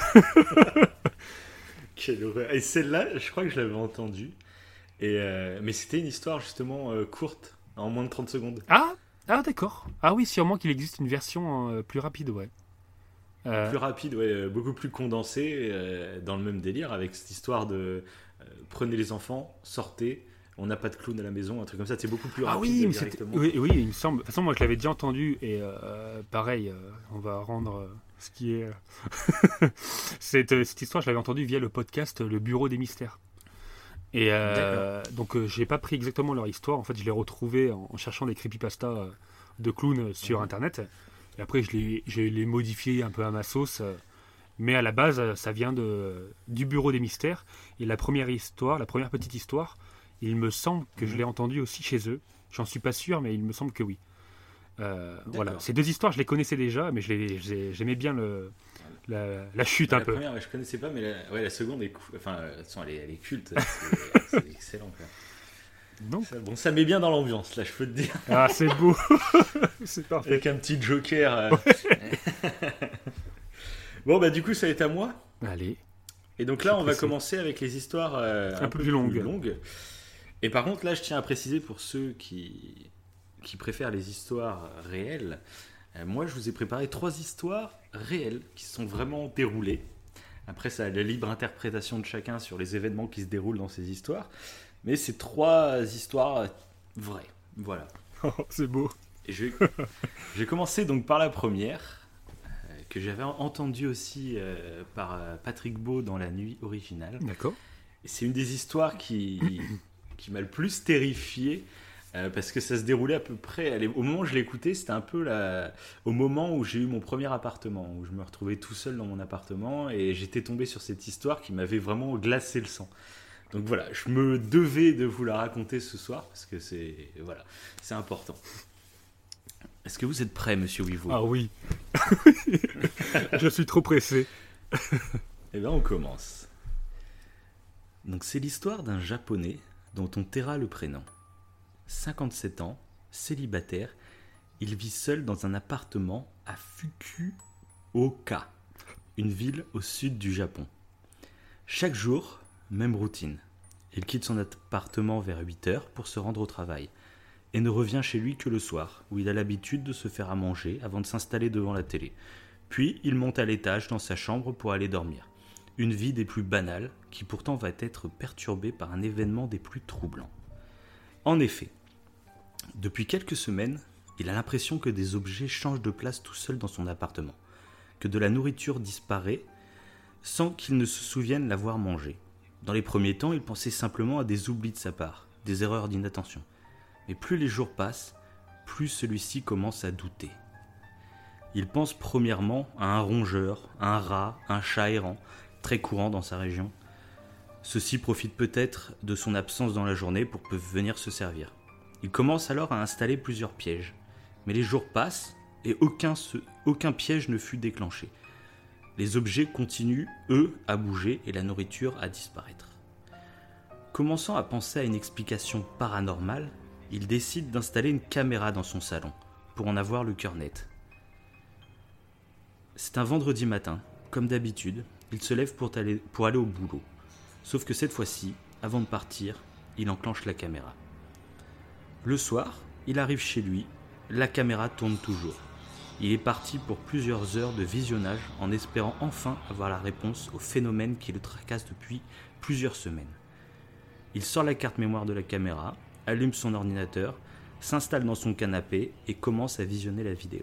Quelle horreur. Et celle-là, je crois que je l'avais entendue. Et euh, mais c'était une histoire justement euh, courte, en moins de 30 secondes. Ah, ah d'accord. Ah oui, sûrement qu'il existe une version euh, plus rapide, ouais. Euh, Plus rapide, ouais, euh, beaucoup plus condensée, euh, dans le même délire, avec cette histoire de euh, prenez les enfants, sortez, on n'a pas de clown à la maison, un truc comme ça, c'est beaucoup plus Ah rapide oui, mais directement. oui, oui, il me semble. De toute façon, moi, je l'avais déjà entendu et pareil, on va rendre ce qui est. [LAUGHS] cette, cette histoire, je l'avais entendue via le podcast Le Bureau des Mystères. Et donc, j'ai pas pris exactement leur histoire. En fait, je l'ai retrouvé en, en cherchant des creepypasta euh, de clowns sur Mhm. Internet. Et après, je l'ai, modifié un peu à ma sauce. euh, mais à la base, euh, ça vient de, du Bureau des Mystères. Et la première histoire, la première petite histoire, il me semble que je Mhm. l'ai entendue aussi chez eux. J'en suis pas sûr, mais il me semble que oui. Euh, voilà. Ces deux histoires, je les connaissais déjà, mais j'aimais bien le, la, la chute un la peu. première, ouais, je connaissais pas, mais la, ouais, la seconde est. Enfin, elle est, elle est culte, c'est [LAUGHS] excellent. Quoi. Ça- bon, ça met bien dans l'ambiance, là, je peux te dire. Ah, c'est beau. [LAUGHS] c'est parfait. Avec un petit joker. euh. [LAUGHS] bon, bah, du coup, ça être à moi. Allez. Et donc là, on va commencer avec les histoires euh, Un peu plus longues. longues. Et par contre, là, je tiens à préciser pour ceux qui, qui préfèrent les histoires réelles, euh, moi, je vous ai préparé trois histoires réelles qui sont vraiment déroulées. Après, ça a la libre interprétation de chacun sur les événements qui se déroulent dans ces histoires. Mais c'est trois histoires vraies. Voilà. Oh, [LAUGHS] c'est beau. Vais commencer donc par la première, euh, que j'avais entendue aussi euh, par euh, Patrick Beau dans la nuit originale. D'accord. C'est une des histoires qui, [COUGHS] qui m'a le plus terrifié. parce que ça se déroulait à peu près, au moment où je l'écoutais, c'était un peu la, au moment où j'ai eu mon premier appartement, où je me retrouvais tout seul dans mon appartement et j'étais tombé sur cette histoire qui m'avait vraiment glacé le sang. Donc voilà, je me devais de vous la raconter ce soir parce que c'est voilà, c'est important. Est-ce que vous êtes prêt, Monsieur Wivo Ah oui. [LAUGHS] je suis trop pressé. Eh bien, on commence. Donc c'est l'histoire d'un japonais dont on taira le prénom. 57 ans, célibataire, il vit seul dans un appartement à Fukuoka, une ville au sud du Japon. Chaque jour, même routine. Il quitte son appartement vers 8 heures pour se rendre au travail et ne revient chez lui que le soir, où il a l'habitude de se faire à manger avant de s'installer devant la télé. Puis il monte à l'étage dans sa chambre pour aller dormir. Une vie des plus banales, qui pourtant va être perturbée par un événement des plus troublants. En effet, depuis quelques semaines, il a l'impression que des objets changent de place tout seul dans son appartement, que de la nourriture disparaît sans qu'il ne se souvienne l'avoir mangée. Dans les premiers temps, il pensait simplement à des oublis de sa part, des erreurs d'inattention. Mais plus les jours passent, plus celui-ci commence à douter. Il pense premièrement à un rongeur, un rat, un chat errant, très courant dans sa région. Ceux-ci profitent peut-être de son absence dans la journée pour venir se servir. Il commence alors à installer plusieurs pièges. Mais les jours passent et aucun, aucun piège ne fut déclenché. Les objets continuent, eux, à bouger et la nourriture à disparaître. Commençant à penser à une explication paranormale, il décide d'installer une caméra dans son salon pour en avoir le cœur net. C'est un vendredi matin, comme d'habitude, il se lève pour aller, au boulot. Sauf que cette fois-ci, avant de partir, il enclenche la caméra. Le soir, il arrive chez lui, la caméra tourne toujours. Il est parti pour plusieurs heures de visionnage en espérant enfin avoir la réponse au phénomène qui le tracasse depuis plusieurs semaines. Il sort la carte mémoire de la caméra, allume son ordinateur, s'installe dans son canapé et commence à visionner la vidéo.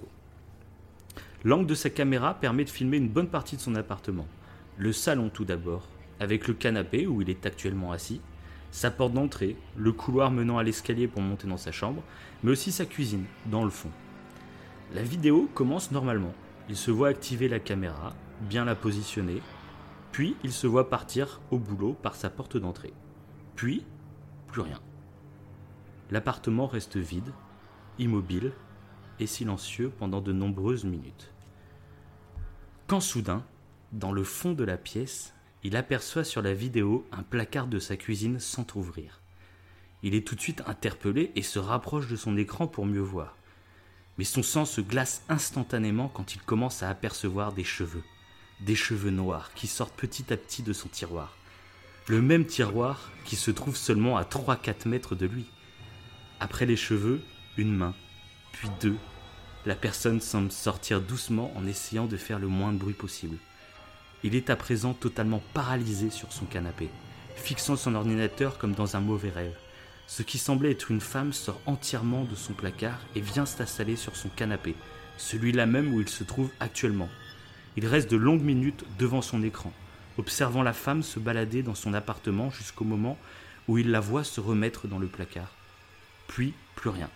L'angle de sa caméra permet de filmer une bonne partie de son appartement. Le salon tout d'abord, avec le canapé où il est actuellement assis, sa porte d'entrée, le couloir menant à l'escalier pour monter dans sa chambre, mais aussi sa cuisine, dans le fond. La vidéo commence normalement. Il se voit activer la caméra, bien la positionner, puis il se voit partir au boulot par sa porte d'entrée. Puis, plus rien l'appartement reste vide, immobile et silencieux pendant de nombreuses minutes. Quand soudain, dans le fond de la pièce, il aperçoit sur la vidéo un placard de sa cuisine s'entr'ouvrir. Il est tout de suite interpellé et se rapproche de son écran pour mieux voir. Mais son sang se glace instantanément quand il commence à apercevoir des cheveux, des cheveux noirs qui sortent petit à petit de son tiroir. Le même tiroir qui se trouve seulement à 3-4 mètres de lui. Après les cheveux, une main, puis deux. La personne semble sortir doucement en essayant de faire le moins de bruit possible. Il est à présent totalement paralysé sur son canapé, fixant son ordinateur comme dans un mauvais rêve. Ce qui semblait être une femme sort entièrement de son placard et vient s'installer sur son canapé, celui-là même où il se trouve actuellement. Il reste de longues minutes devant son écran, observant la femme se balader dans son appartement jusqu'au moment où il la voit se remettre dans le placard. Puis, plus rien.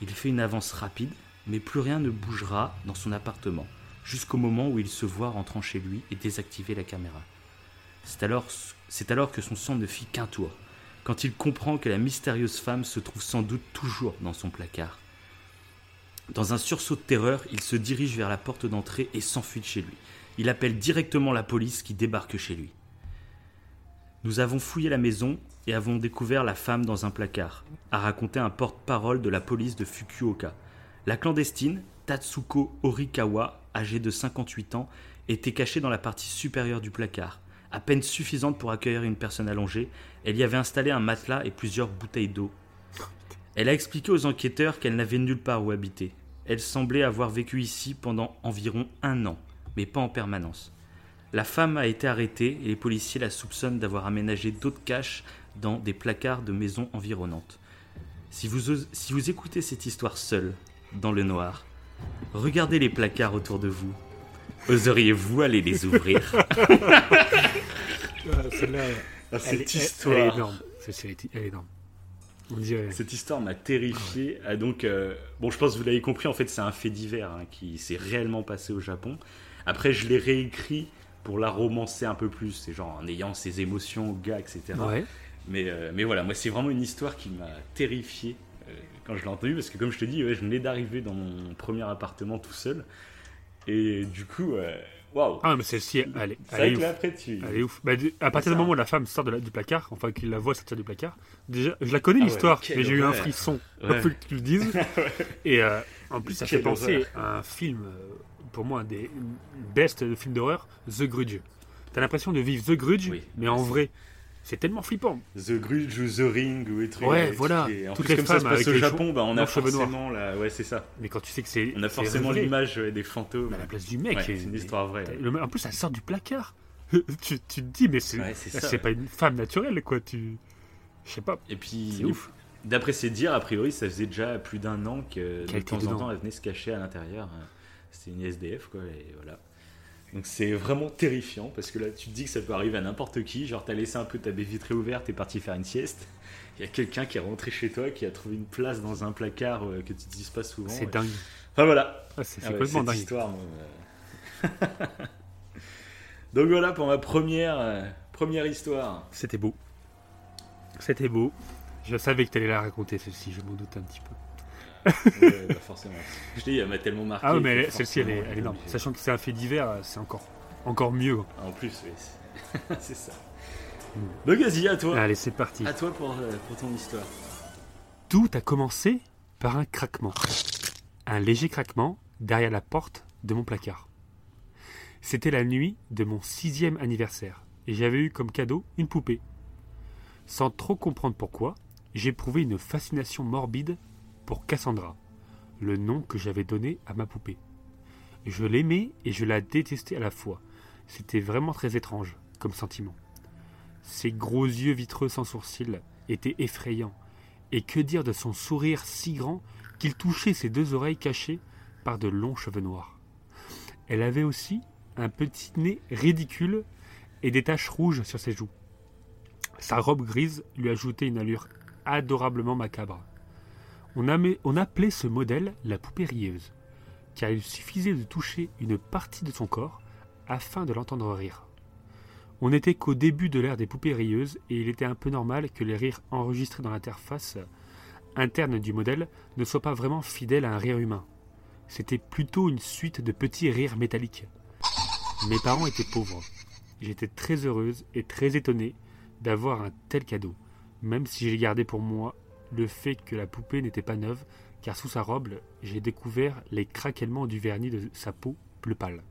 Il fait une avance rapide, mais plus rien ne bougera dans son appartement, jusqu'au moment où il se voit rentrant chez lui et désactiver la caméra. C'est alors, c'est alors que son sang ne fit qu'un tour, quand il comprend que la mystérieuse femme se trouve sans doute toujours dans son placard. Dans un sursaut de terreur, il se dirige vers la porte d'entrée et s'enfuit de chez lui. Il appelle directement la police qui débarque chez lui. Nous avons fouillé la maison et avons découvert la femme dans un placard, a raconté un porte-parole de la police de Fukuoka. La clandestine, Tatsuko Orikawa, âgée de 58 ans, était cachée dans la partie supérieure du placard. À peine suffisante pour accueillir une personne allongée, elle y avait installé un matelas et plusieurs bouteilles d'eau. Elle a expliqué aux enquêteurs qu'elle n'avait nulle part où habiter. Elle semblait avoir vécu ici pendant environ un an, mais pas en permanence. La femme a été arrêtée et les policiers la soupçonnent d'avoir aménagé d'autres caches dans des placards de maisons environnantes. Si vous, si vous écoutez cette histoire seule, dans le noir, regardez les placards autour de vous. Oseriez-vous aller les ouvrir? [LAUGHS] Cette histoire. Elle est énorme. Elle est énorme. Cette histoire m'a terrifié. Ah, donc, euh, bon, je pense que vous l'avez compris, en fait, c'est un fait divers hein, qui s'est réellement passé au Japon. Après, je l'ai réécrit pour la romancer un peu plus, c'est genre en ayant ses émotions au gars, etc. Mais, euh, mais voilà, moi c'est vraiment une histoire qui m'a terrifié euh, quand je l'ai entendue, parce que comme je te dis, je venais d'arriver dans mon premier appartement tout seul. Et du coup, euh, waouh. Ah, mais celle-ci, elle, est- C'est elle est ouf. là, après, tu. Elle est ouf. Bah, à partir du moment où la femme sort de la- du placard, enfin qu'il la voit sortir du placard, déjà, je la connais Ah ouais, l'histoire, quelle mais j'ai eu un frisson. Ouais. Il faut que tu le dises. [LAUGHS] Et euh, en plus, ça fait penser horreur. à un film, euh, pour moi, un des best de films d'horreur, The Grudge. T'as l'impression de vivre The Grudge, Oui. mais en vrai, c'est tellement flippant. The Grudge ou The Ring ou des trucs. Ouais, voilà. et En Toutes plus, les comme ça se femmes passe avec au Japon, bah, on a forcément la. Ouais, c'est ça. Mais quand tu sais que c'est. On a forcément l'image des fantômes. À la place du mec. Ouais, c'est une histoire vraie. En plus, elle sort du placard. [LAUGHS] tu, tu te dis, mais c'est Ouais, ça, pas une femme naturelle, quoi. Tu. Je sais pas. Et puis, C'est ouf. d'après ses dires, a priori, ça faisait déjà plus d'un an que de temps en temps, elle venait se cacher à l'intérieur. C'était une SDF, quoi, et voilà. Donc c'est vraiment terrifiant parce que là, tu te dis que ça peut arriver à n'importe qui. Genre, t'as laissé un peu ta baie vitrée ouverte et parti faire une sieste. Il y a quelqu'un qui est rentré chez toi, qui a trouvé une place dans un placard euh, que tu n'utilises pas souvent. C'est Et- dingue. Enfin voilà, Ah, c'est Ah ouais, complètement dingue. histoire. euh. [LAUGHS] Donc voilà pour ma première, euh, première histoire. C'était beau. C'était beau. Je savais que tu allais la raconter, celle-ci, je m'en doutais un petit peu. Ouais, bah, forcément. [LAUGHS] Je t'ai dit, elle m'a tellement marqué. Ah ouais, mais celle-ci, elle elle est énorme. Sachant que c'est un fait divers, c'est encore, encore mieux. Ah, En plus, oui. c'est- [LAUGHS] ça. Mm. Donc vas-y, à toi. Allez, c'est parti. À toi pour, euh, pour ton histoire. Tout a commencé par un craquement. Un léger craquement derrière la porte de mon placard. C'était la nuit de mon sixième anniversaire et j'avais eu comme cadeau une poupée. Sans trop comprendre pourquoi, j'éprouvais une fascination morbide pour Cassandra, le nom que j'avais donné à ma poupée. Je l'aimais et je la détestais à la fois. C'était vraiment très étrange comme sentiment. Ses gros yeux vitreux sans sourcils étaient effrayants et que dire de son sourire si grand qu'il touchait ses deux oreilles cachées par de longs cheveux noirs. Elle avait aussi un petit nez ridicule et des taches rouges sur ses joues. Sa robe grise lui ajoutait une allure adorablement macabre. On, appelait ce modèle la poupée rieuse, car il suffisait de toucher une partie de son corps afin de l'entendre rire. On n'était qu'au début de l'ère des poupées rieuses et il était un peu normal que les rires enregistrés dans l'interface interne du modèle ne soient pas vraiment fidèles à un rire humain. C'était plutôt une suite de petits rires métalliques. Mes parents étaient pauvres. J'étais très heureuse et très étonnée d'avoir un tel cadeau, même si j'ai gardé pour moi le fait que la poupée n'était pas neuve, car sous sa robe, j'ai découvert les craquements du vernis de sa peau bleu pâle.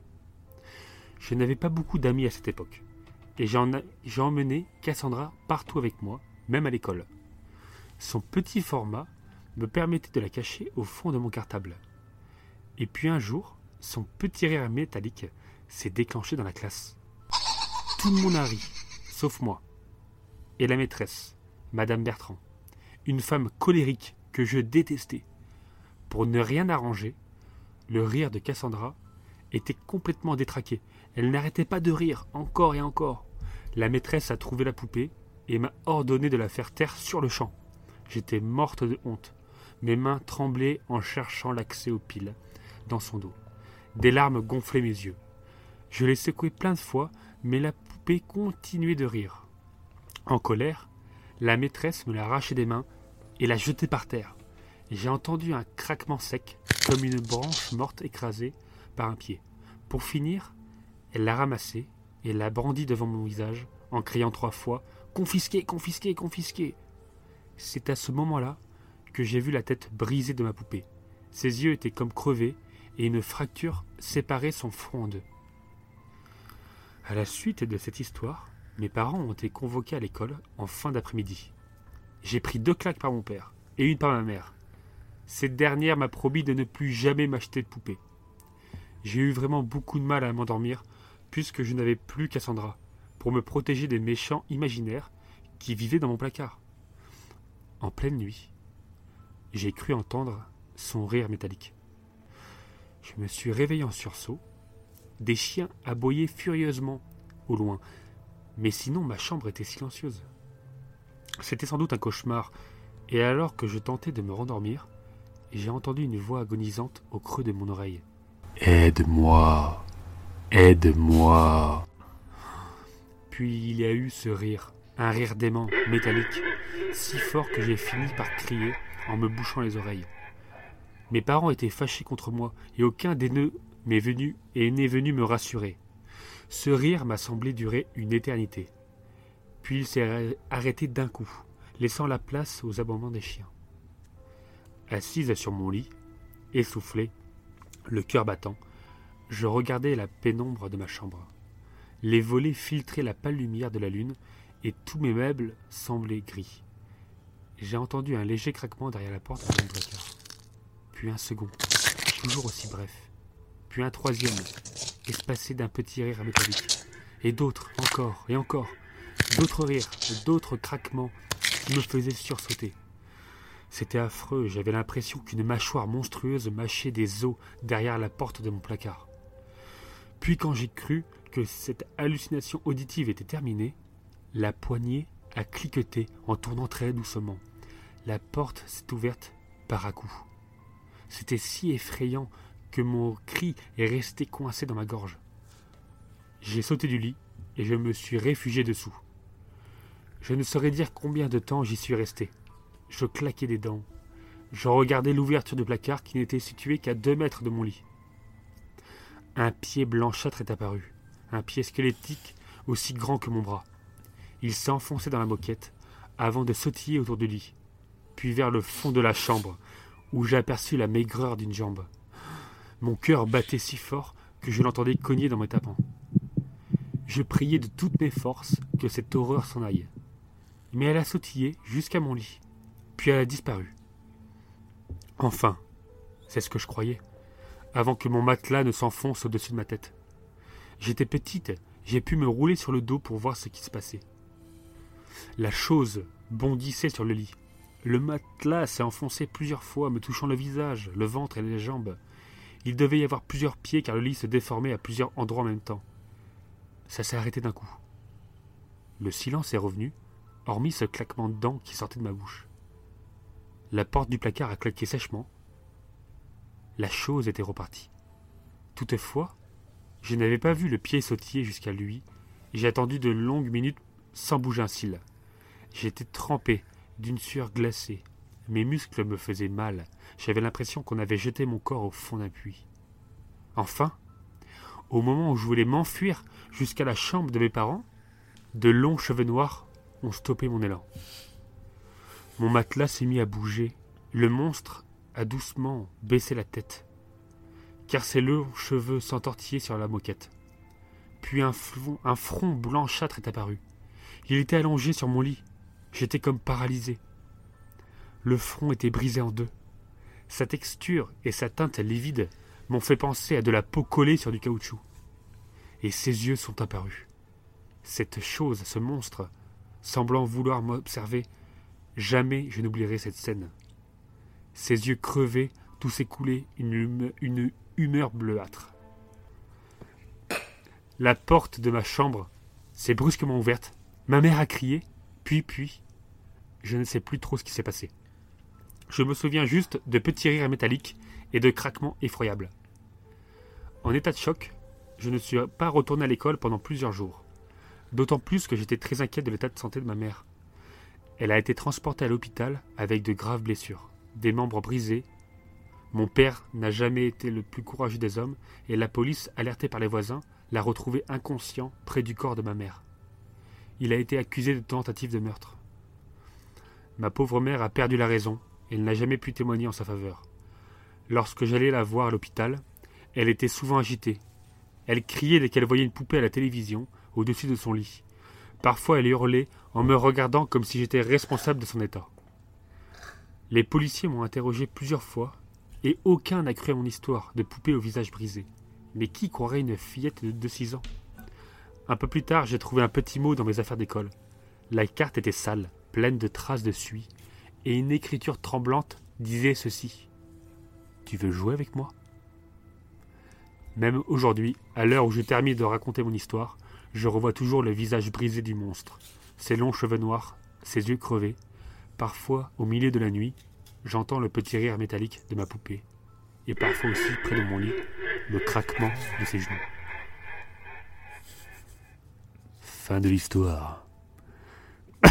Je n'avais pas beaucoup d'amis à cette époque et j'ai emmené Cassandra partout avec moi, même à l'école. Son petit format me permettait de la cacher au fond de mon cartable. Et puis un jour, son petit rire métallique s'est déclenché dans la classe. Tout le monde a ri, sauf moi. Et la maîtresse, Madame Bertrand, une femme colérique que je détestais. Pour ne rien arranger, le rire de Cassandra était complètement détraqué. Elle n'arrêtait pas de rire, encore et encore. La maîtresse a trouvé la poupée et m'a ordonné de la faire taire sur le champ. J'étais morte de honte. Mes mains tremblaient en cherchant l'accès aux piles dans son dos. Des larmes gonflaient mes yeux. Je l'ai secouée plein de fois, mais la poupée continuait de rire. En colère, la maîtresse me l'a arrachée des mains et l'a jetée par terre. J'ai entendu un craquement sec, comme une branche morte écrasée par un pied. Pour finir, elle l'a ramassée et l'a brandie devant mon visage en criant trois fois Confisqué, confisqué, confisqué C'est à ce moment-là que j'ai vu la tête brisée de ma poupée. Ses yeux étaient comme crevés et une fracture séparait son front en deux. À la suite de cette histoire, mes parents ont été convoqués à l'école en fin d'après-midi. J'ai pris deux claques par mon père et une par ma mère. Cette dernière m'a promis de ne plus jamais m'acheter de poupée. J'ai eu vraiment beaucoup de mal à m'endormir puisque je n'avais plus Cassandra pour me protéger des méchants imaginaires qui vivaient dans mon placard. En pleine nuit, j'ai cru entendre son rire métallique. Je me suis réveillé en sursaut. Des chiens aboyaient furieusement au loin, mais sinon ma chambre était silencieuse. C'était sans doute un cauchemar, et alors que je tentais de me rendormir, j'ai entendu une voix agonisante au creux de mon oreille. Aide-moi, aide-moi. Puis il y a eu ce rire, un rire dément, métallique, si fort que j'ai fini par crier en me bouchant les oreilles. Mes parents étaient fâchés contre moi, et aucun des deux m'est venu et n'est venu me rassurer. Ce rire m'a semblé durer une éternité. Puis il s'est arrêté d'un coup, laissant la place aux aboiements des chiens. Assise sur mon lit, essoufflée, le cœur battant, je regardais la pénombre de ma chambre. Les volets filtraient la pâle lumière de la lune et tous mes meubles semblaient gris. J'ai entendu un léger craquement derrière la porte de mon placard. Puis un second, toujours aussi bref. Puis un troisième, espacé d'un petit rire métallique. Et d'autres, encore et encore. D'autres rires, d'autres craquements qui me faisaient sursauter. C'était affreux, j'avais l'impression qu'une mâchoire monstrueuse mâchait des os derrière la porte de mon placard. Puis quand j'ai cru que cette hallucination auditive était terminée, la poignée a cliqueté en tournant très doucement. La porte s'est ouverte par à coup. C'était si effrayant que mon cri est resté coincé dans ma gorge. J'ai sauté du lit et je me suis réfugié dessous. Je ne saurais dire combien de temps j'y suis resté. Je claquais des dents. Je regardais l'ouverture du placard qui n'était située qu'à deux mètres de mon lit. Un pied blanchâtre est apparu, un pied squelettique aussi grand que mon bras. Il enfoncé dans la moquette avant de sautiller autour du lit, puis vers le fond de la chambre, où j'aperçus la maigreur d'une jambe. Mon cœur battait si fort que je l'entendais cogner dans mes tapants. Je priais de toutes mes forces que cette horreur s'en aille. Mais elle a sautillé jusqu'à mon lit, puis elle a disparu. Enfin, c'est ce que je croyais, avant que mon matelas ne s'enfonce au-dessus de ma tête. J'étais petite, j'ai pu me rouler sur le dos pour voir ce qui se passait. La chose bondissait sur le lit. Le matelas s'est enfoncé plusieurs fois, me touchant le visage, le ventre et les jambes. Il devait y avoir plusieurs pieds car le lit se déformait à plusieurs endroits en même temps. Ça s'est arrêté d'un coup. Le silence est revenu, hormis ce claquement de dents qui sortait de ma bouche. La porte du placard a claqué sèchement. La chose était repartie. Toutefois, je n'avais pas vu le pied sautiller jusqu'à lui, et j'ai attendu de longues minutes sans bouger un cil. J'étais trempé d'une sueur glacée. Mes muscles me faisaient mal. J'avais l'impression qu'on avait jeté mon corps au fond d'un puits. Enfin, au moment où je voulais m'enfuir jusqu'à la chambre de mes parents, de longs cheveux noirs ont stoppé mon élan. Mon matelas s'est mis à bouger. Le monstre a doucement baissé la tête, car ses longs cheveux s'entortillaient sur la moquette. Puis un, un front blanchâtre est apparu. Il était allongé sur mon lit. J'étais comme paralysé. Le front était brisé en deux. Sa texture et sa teinte livide m'ont fait penser à de la peau collée sur du caoutchouc. Et ses yeux sont apparus. Cette chose, ce monstre, semblant vouloir m'observer, jamais je n'oublierai cette scène. Ses yeux crevés, tout s'écoulait une, une humeur bleuâtre. La porte de ma chambre s'est brusquement ouverte. Ma mère a crié, puis, puis, je ne sais plus trop ce qui s'est passé. Je me souviens juste de petits rires métalliques et de craquements effroyables. En état de choc, je ne suis pas retourné à l'école pendant plusieurs jours. D'autant plus que j'étais très inquiet de l'état de santé de ma mère. Elle a été transportée à l'hôpital avec de graves blessures, des membres brisés. Mon père n'a jamais été le plus courageux des hommes et la police, alertée par les voisins, l'a retrouvé inconscient près du corps de ma mère. Il a été accusé de tentative de meurtre. Ma pauvre mère a perdu la raison elle n'a jamais pu témoigner en sa faveur. Lorsque j'allais la voir à l'hôpital, elle était souvent agitée. Elle criait dès qu'elle voyait une poupée à la télévision au-dessus de son lit. Parfois elle hurlait en me regardant comme si j'étais responsable de son état. Les policiers m'ont interrogé plusieurs fois et aucun n'a cru à mon histoire de poupée au visage brisé. Mais qui croirait une fillette de 6 ans? Un peu plus tard, j'ai trouvé un petit mot dans mes affaires d'école. La carte était sale, pleine de traces de suie, et une écriture tremblante disait ceci. Tu veux jouer avec moi? Même aujourd'hui, à l'heure où je termine de raconter mon histoire, je revois toujours le visage brisé du monstre, ses longs cheveux noirs, ses yeux crevés. Parfois, au milieu de la nuit, j'entends le petit rire métallique de ma poupée, et parfois aussi, près de mon lit, le craquement de ses genoux. Fin de l'histoire. [LAUGHS]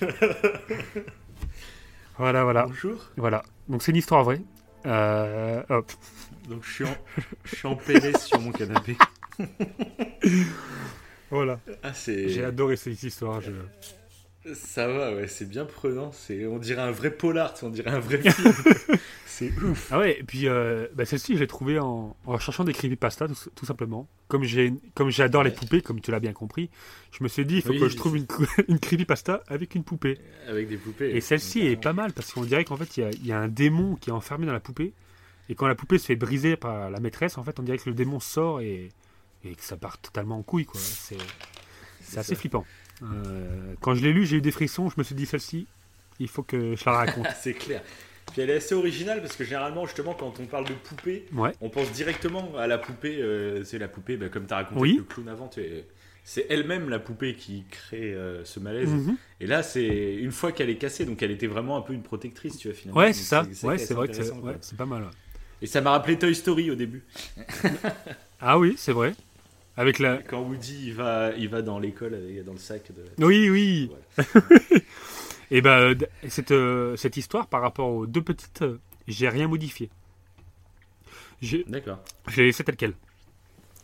[LAUGHS] voilà, voilà. Bonjour. Voilà. Donc c'est une histoire vraie. Euh, hop. Donc je suis en, je suis en PLS [LAUGHS] sur mon canapé. [LAUGHS] Voilà. Ah. J'ai adoré cette histoire. je- Ça va, ouais, c'est bien prenant. C'est, on dirait un vrai polar, on dirait un vrai [LAUGHS] film. c'est ouf. Ah ouais, et puis euh, bah, celle-ci, je l'ai trouvée en, en cherchant des creepypasta, tout, tout simplement. Comme, j'ai, comme j'adore les poupées, comme tu l'as bien compris, je me suis dit, il faut Oui, que je trouve une, [LAUGHS] une creepypasta avec une poupée. Avec des poupées. Et celle-ci est pas mal, parce qu'on dirait qu'en fait, il y a, il y a un démon qui est enfermé dans la poupée. Et quand la poupée se fait briser par la maîtresse, en fait, on dirait que le démon sort et, et que ça part totalement en couille, quoi. C'est, c'est assez ça. flippant. Euh, quand je l'ai lu, j'ai eu des frissons, je me suis dit, celle-ci, il faut que je la raconte. [LAUGHS] C'est clair. Puis elle est assez originale parce que généralement, justement, quand on parle de poupée, Ouais. on pense directement à la poupée. euh, c'est la poupée, bah, comme tu as raconté Oui. le clown avant. C'est elle-même la poupée qui crée euh, ce malaise. Mhm. Et là, c'est une fois qu'elle est cassée, donc elle était vraiment un peu une protectrice, tu vois, finalement. Ouais, c'est ça. Ouais, c'est vrai que c'est, ouais, c'est pas mal. Et ça m'a rappelé Toy Story au début. Ah oui, c'est vrai. Avec la. Quand Woody il va, il va dans l'école dans le sac de. Oui, oui. Voilà. [LAUGHS] Et ben euh, d- cette, euh, cette histoire par rapport aux deux petites, euh, j'ai rien modifié. J'ai- D'accord. Je l'ai laissée telle quelle.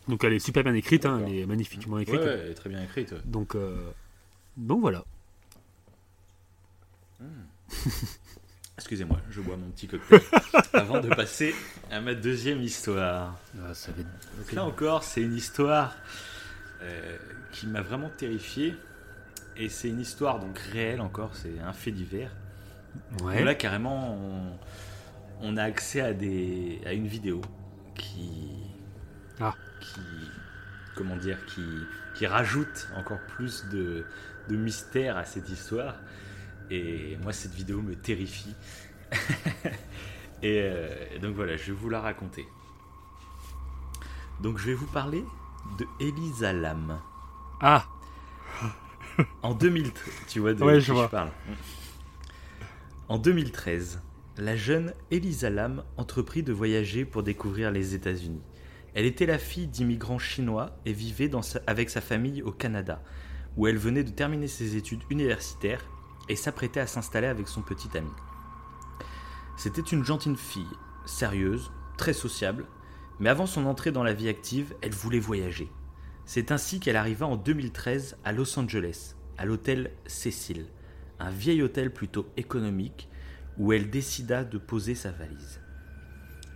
Donc elle est super bien écrite, hein, elle est magnifiquement écrite. ouais, elle est très bien écrite. ouais. Donc, euh, donc voilà. [LAUGHS] Excusez-moi, je bois mon petit cocktail [LAUGHS] avant de passer à ma deuxième histoire. ça va être- Donc là encore, c'est une histoire euh, qui m'a vraiment terrifié. Et c'est une histoire donc réelle encore, c'est un fait divers. Ouais. Là, carrément, on, on a accès à, des, à une vidéo qui. Ah. qui comment dire qui, qui rajoute encore plus de, de mystère à cette histoire. Et moi, cette vidéo me terrifie. [LAUGHS] et euh, donc voilà, je vais vous la raconter. Donc je vais vous parler de Elisa Lam. Ah, En 2000, tu vois de Ouais, qui je vois. parle. En 2013, la jeune Elisa Lam entreprit de voyager pour découvrir les États-Unis. Elle était la fille d'immigrants chinois et vivait dans sa- avec sa famille au Canada, où elle venait de terminer ses études universitaires et s'apprêtait à s'installer avec son petit ami. C'était une gentille fille, sérieuse, très sociable, mais avant son entrée dans la vie active, elle voulait voyager. C'est ainsi qu'elle arriva en 2013 à Los Angeles, à l'hôtel Cecil, un vieil hôtel plutôt économique où elle décida de poser sa valise.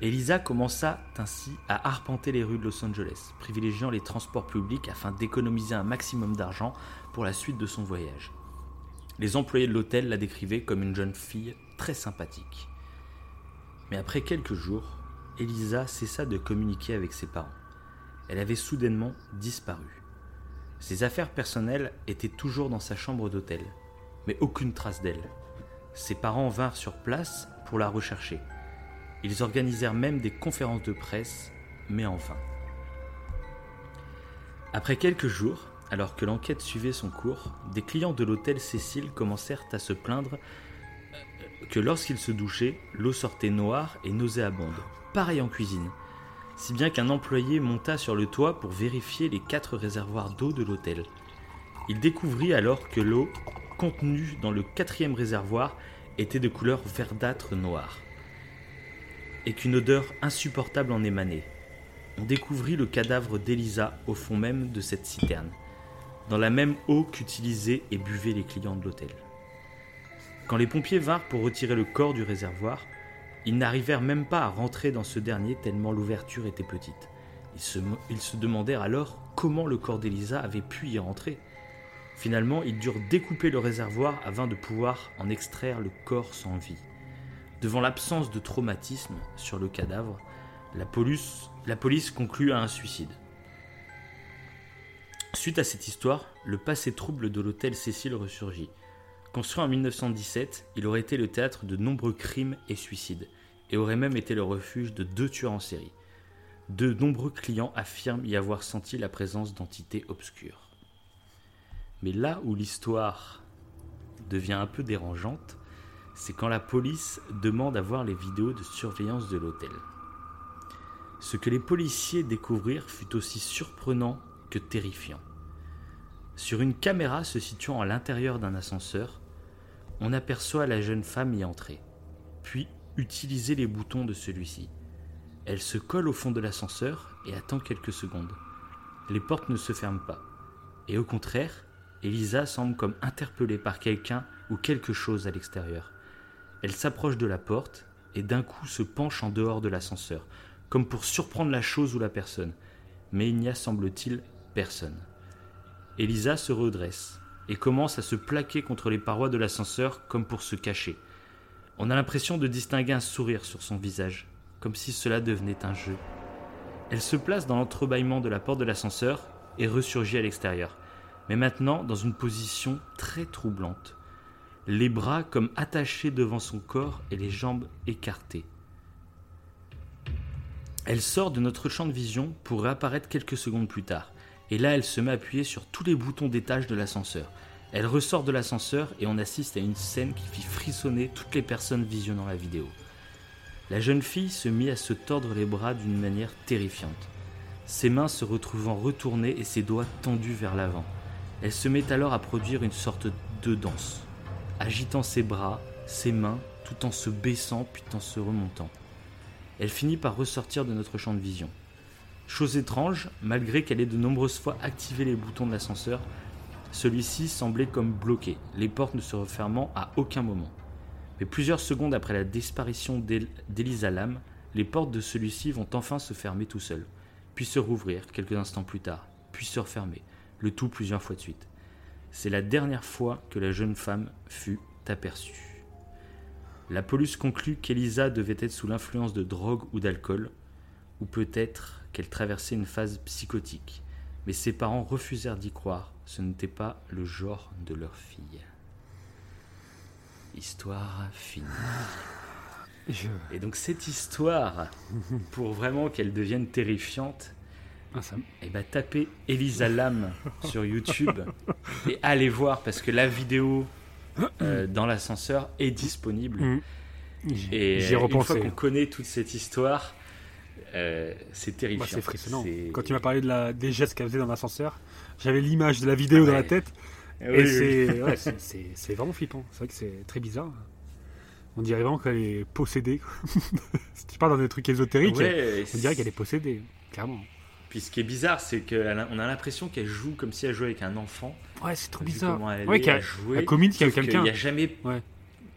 Elisa commença ainsi à arpenter les rues de Los Angeles, privilégiant les transports publics afin d'économiser un maximum d'argent pour la suite de son voyage. Les employés de l'hôtel la décrivaient comme une jeune fille très sympathique. Mais après quelques jours, Elisa cessa de communiquer avec ses parents elle avait soudainement disparu. Ses affaires personnelles étaient toujours dans sa chambre d'hôtel, mais aucune trace d'elle. Ses parents vinrent sur place pour la rechercher. Ils organisèrent même des conférences de presse, mais en vain. Après quelques jours, alors que l'enquête suivait son cours, des clients de l'hôtel Cécile commencèrent à se plaindre euh, que lorsqu'ils se douchaient, l'eau sortait noire et nauséabonde, pareil en cuisine si bien qu'un employé monta sur le toit pour vérifier les quatre réservoirs d'eau de l'hôtel. Il découvrit alors que l'eau contenue dans le quatrième réservoir était de couleur verdâtre noire, et qu'une odeur insupportable en émanait. On découvrit le cadavre d'Elisa au fond même de cette citerne, dans la même eau qu'utilisaient et buvaient les clients de l'hôtel. Quand les pompiers vinrent pour retirer le corps du réservoir, ils n'arrivèrent même pas à rentrer dans ce dernier tellement l'ouverture était petite. Ils se, demandèrent alors comment le corps d'Elisa avait pu y rentrer. Finalement, ils durent découper le réservoir afin de pouvoir en extraire le corps sans vie. Devant l'absence de traumatisme sur le cadavre, la police conclut à un suicide. Suite à cette histoire, le passé trouble de l'hôtel Cécile ressurgit. Construit en 1917, il aurait été le théâtre de nombreux crimes et suicides, et aurait même été le refuge de deux tueurs en série. De nombreux clients affirment y avoir senti la présence d'entités obscures. Mais là où l'histoire devient un peu dérangeante, c'est quand la police demande à voir les vidéos de surveillance de l'hôtel. Ce que les policiers découvrirent fut aussi surprenant que terrifiant. Sur une caméra se situant à l'intérieur d'un ascenseur, on aperçoit la jeune femme y entrer. Puis, utiliser les boutons de celui-ci. Elle se colle au fond de l'ascenseur et attend quelques secondes. Les portes ne se ferment pas. Et au contraire, Elisa semble comme interpellée par quelqu'un ou quelque chose à l'extérieur. Elle s'approche de la porte et d'un coup se penche en dehors de l'ascenseur, comme pour surprendre la chose ou la personne. Mais il n'y a, semble-t-il, personne. Elisa se redresse et commence à se plaquer contre les parois de l'ascenseur comme pour se cacher. On a l'impression de distinguer un sourire sur son visage, comme si cela devenait un jeu. Elle se place dans l'entrebâillement de la porte de l'ascenseur et ressurgit à l'extérieur, mais maintenant dans une position très troublante, les bras comme attachés devant son corps et les jambes écartées. Elle sort de notre champ de vision pour réapparaître quelques secondes plus tard, et là elle se met à appuyer sur tous les boutons d'étage de l'ascenseur. Elle ressort de l'ascenseur et on assiste à une scène qui fit frissonner toutes les personnes visionnant la vidéo. La jeune fille se mit à se tordre les bras d'une manière terrifiante, ses mains se retrouvant retournées et ses doigts tendus vers l'avant. Elle se met alors à produire une sorte de danse, agitant ses bras, ses mains, tout en se baissant puis en se remontant. Elle finit par ressortir de notre champ de vision. Chose étrange, malgré qu'elle ait de nombreuses fois activé les boutons de l'ascenseur, celui-ci semblait comme bloqué, les portes ne se refermant à aucun moment. Mais plusieurs secondes après la disparition d'Elisa Lam, les portes de celui-ci vont enfin se fermer tout seuls, puis se rouvrir quelques instants plus tard, puis se refermer, le tout plusieurs fois de suite. C'est la dernière fois que la jeune femme fut aperçue. La police conclut qu'Elisa devait être sous l'influence de drogue ou d'alcool, ou peut-être qu'elle traversait une phase psychotique, mais ses parents refusèrent d'y croire, ce n'était pas le genre de leur fille. Histoire finie. Et donc cette histoire, pour vraiment qu'elle devienne terrifiante, ah, et eh ben, tapez Elisa Lam sur YouTube [LAUGHS] et allez voir parce que la vidéo euh, dans l'ascenseur est disponible. Mm. Et J'y une fois qu'on connaît toute cette histoire, euh, c'est terrifiant. c'est frissonnant. Quand tu m'as parlé de la, des gestes qu'elle faisait dans l'ascenseur, j'avais l'image de la vidéo ah dans la tête. et [LAUGHS] c'est vraiment flippant. C'est vrai que c'est très bizarre. On dirait vraiment qu'elle est possédée. [LAUGHS] si tu parles dans des trucs ésotériques, on dirait qu'elle est possédée, clairement. Puis ce qui est bizarre, c'est qu'on a l'impression qu'elle joue comme si elle jouait avec un enfant. Ouais, c'est trop bizarre. ouais, qu'elle communique avec quelqu'un. Il n'y a jamais. Ouais.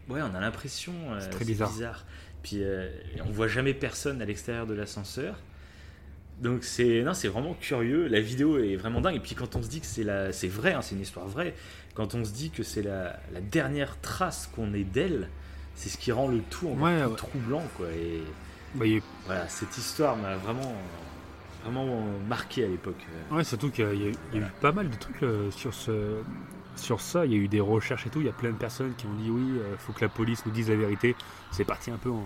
ouais, on a l'impression. Euh, c'est très bizarre. Puis euh, on voit jamais personne à l'extérieur de l'ascenseur. Donc c'est non, c'est vraiment curieux. La vidéo est vraiment dingue. Et puis quand on se dit que c'est la, c'est vrai, hein, c'est une histoire vraie. Quand on se dit que c'est la, la dernière trace qu'on ait d'elle, c'est ce qui rend le tout encore plus troublant, quoi. Et bah, voilà, cette histoire m'a vraiment, vraiment marqué à l'époque. Ouais, surtout qu'il y, a eu pas mal de trucs euh, sur ce, sur ça. Il y a eu des recherches et tout. Il y a plein de personnes qui ont dit oui, il euh, faut que la police nous dise la vérité. C'est parti un peu en,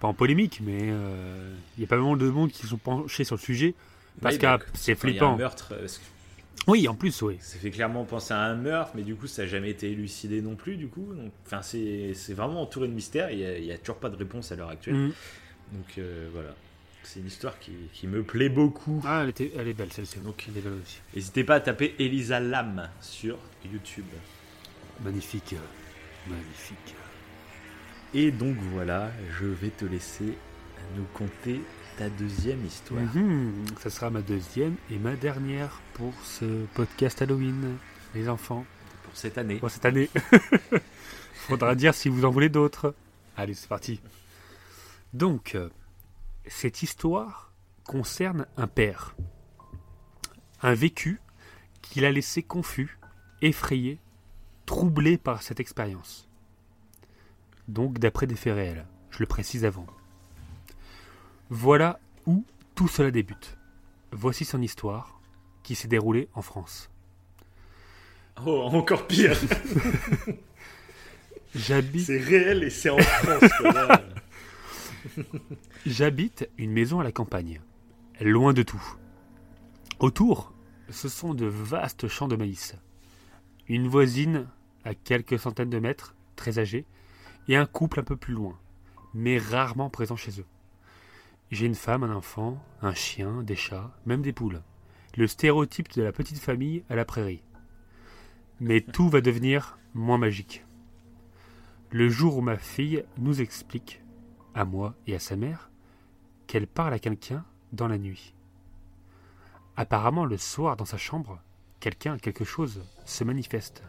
pas en polémique, mais euh, il y a pas mal de monde qui sont penchés sur le sujet parce que c'est flippant. un meurtre. Oui, en plus, oui. Ça fait clairement penser à un meurtre, mais du coup, ça n'a jamais été élucidé non plus, du coup. enfin, c'est vraiment entouré de mystère. Il n'y a, toujours pas de réponse à l'heure actuelle. Mm. Donc euh, voilà. C'est une histoire qui, me plaît beaucoup. Ah, elle, était, elle est belle celle-ci. Donc, elle est belle aussi. N'hésitez pas à taper Elisa Lam sur YouTube. Magnifique. Magnifique. Et donc voilà, je vais te laisser nous conter ta deuxième histoire. Mhm, ça sera ma deuxième et ma dernière pour ce podcast Halloween, les enfants. Pour cette année. Pour cette année. [LAUGHS] Faudra dire si vous en voulez d'autres. Allez, c'est parti. Donc, euh, cette histoire concerne un père. Un vécu qu'il a laissé confus, effrayé, troublé par cette expérience. Donc, d'après des faits réels, je le précise avant. Voilà où tout cela débute. Voici son histoire, qui s'est déroulée en France. Oh, encore pire [LAUGHS] J'habite. C'est réel et c'est en France. J'habite une maison à la campagne, loin de tout. Autour, ce sont de vastes champs de maïs. Une voisine à quelques centaines de mètres, très âgée, et un couple un peu plus loin, mais rarement présent chez eux. J'ai une femme, un enfant, un chien, des chats, même des poules. Le stéréotype de la petite famille à la prairie. Mais tout va devenir moins magique. Le jour où ma fille nous explique à moi et à sa mère, qu'elle parle à quelqu'un dans la nuit. Apparemment, le soir, dans sa chambre, quelqu'un, quelque chose, se manifeste.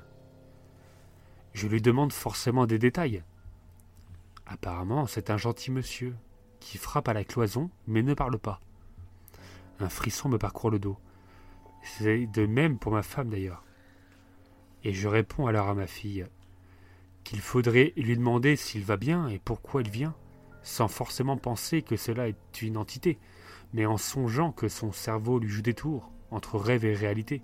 Je lui demande forcément des détails. Apparemment, c'est un gentil monsieur qui frappe à la cloison mais ne parle pas. Un frisson me parcourt le dos. C'est de même pour ma femme d'ailleurs. Et je réponds alors à ma fille qu'il faudrait lui demander s'il va bien et pourquoi il vient, sans forcément penser que cela est une entité, mais en songeant que son cerveau lui joue des tours entre rêve et réalité.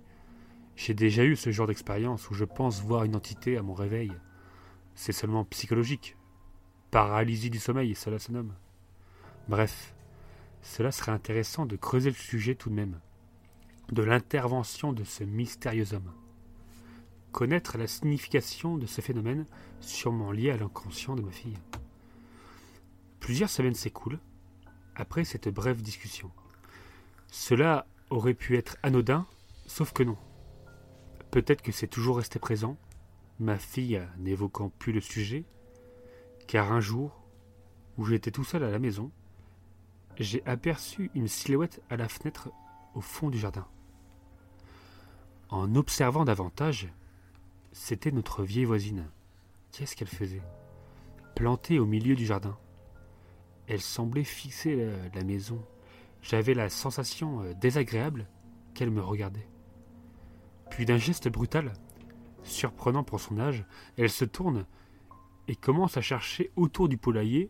J'ai déjà eu ce genre d'expérience où je pense voir une entité à mon réveil. C'est seulement psychologique. Paralysie du sommeil, cela se nomme. Bref, cela serait intéressant de creuser le sujet tout de même, de l'intervention de ce mystérieux homme. Connaître la signification de ce phénomène, sûrement lié à l'inconscient de ma fille. Plusieurs semaines s'écoulent après cette brève discussion. Cela aurait pu être anodin, sauf que non. Peut-être que c'est toujours resté présent, ma fille n'évoquant plus le sujet, car un jour, où j'étais tout seul à la maison, j'ai aperçu une silhouette à la fenêtre au fond du jardin. En observant davantage, c'était notre vieille voisine. Qu'est-ce qu'elle faisait? Plantée au milieu du jardin. Elle semblait fixer la, maison. J'avais la sensation euh, désagréable qu'elle me regardait. Puis d'un geste brutal, surprenant pour son âge, elle se tourne et commence à chercher autour du poulailler,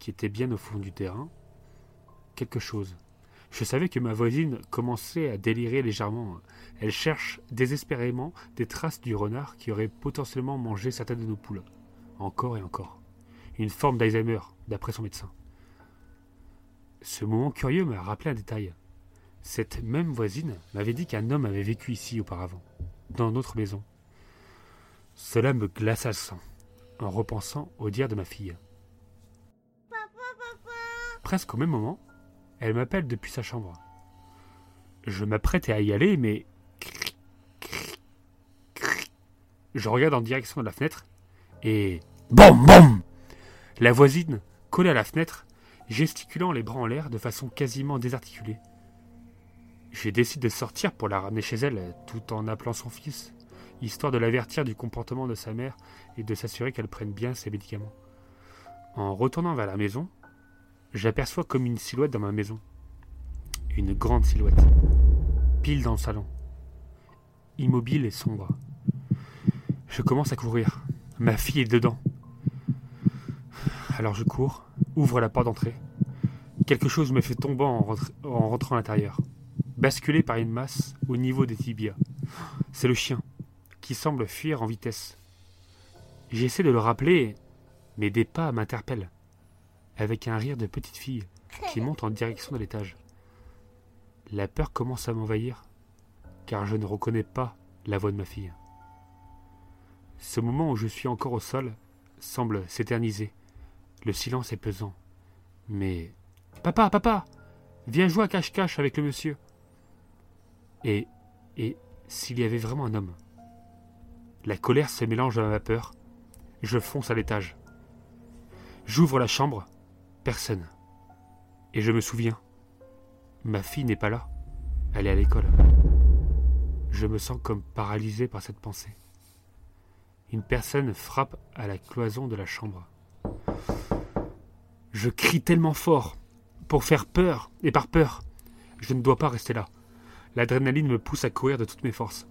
qui était bien au fond du terrain, quelque chose. Je savais que ma voisine commençait à délirer légèrement. Elle cherche désespérément des traces du renard qui aurait potentiellement mangé certaines de nos poules. Encore et encore. Une forme d'Alzheimer, d'après son médecin. Ce moment curieux m'a rappelé un détail. Cette même voisine m'avait dit qu'un homme avait vécu ici auparavant, dans notre maison. Cela me glaça le sang, en repensant au dire de ma fille. Presque au même moment, elle m'appelle depuis sa chambre. Je m'apprête à y aller, mais. Je regarde en direction de la fenêtre et. BOM BOM La voisine, collée à la fenêtre, gesticulant les bras en l'air de façon quasiment désarticulée. Je décide de sortir pour la ramener chez elle, tout en appelant son fils, histoire de l'avertir du comportement de sa mère et de s'assurer qu'elle prenne bien ses médicaments. En retournant vers la maison, J'aperçois comme une silhouette dans ma maison. Une grande silhouette. Pile dans le salon. Immobile et sombre. Je commence à courir. Ma fille est dedans. Alors je cours, ouvre la porte d'entrée. Quelque chose me fait tomber en, en rentrant à l'intérieur. Basculé par une masse au niveau des tibias. C'est le chien, qui semble fuir en vitesse. J'essaie de le rappeler, mais des pas m'interpellent avec un rire de petite fille qui monte en direction de l'étage. La peur commence à m'envahir, car je ne reconnais pas la voix de ma fille. Ce moment où je suis encore au sol semble s'éterniser. Le silence est pesant. Mais. Papa, papa Viens jouer à cache-cache avec le monsieur. Et. Et s'il y avait vraiment un homme La colère se mélange à ma peur. Je fonce à l'étage. J'ouvre la chambre Personne. Et je me souviens, ma fille n'est pas là. Elle est à l'école. Je me sens comme paralysé par cette pensée. Une personne frappe à la cloison de la chambre. Je crie tellement fort, pour faire peur, et par peur. Je ne dois pas rester là. L'adrénaline me pousse à courir de toutes mes forces.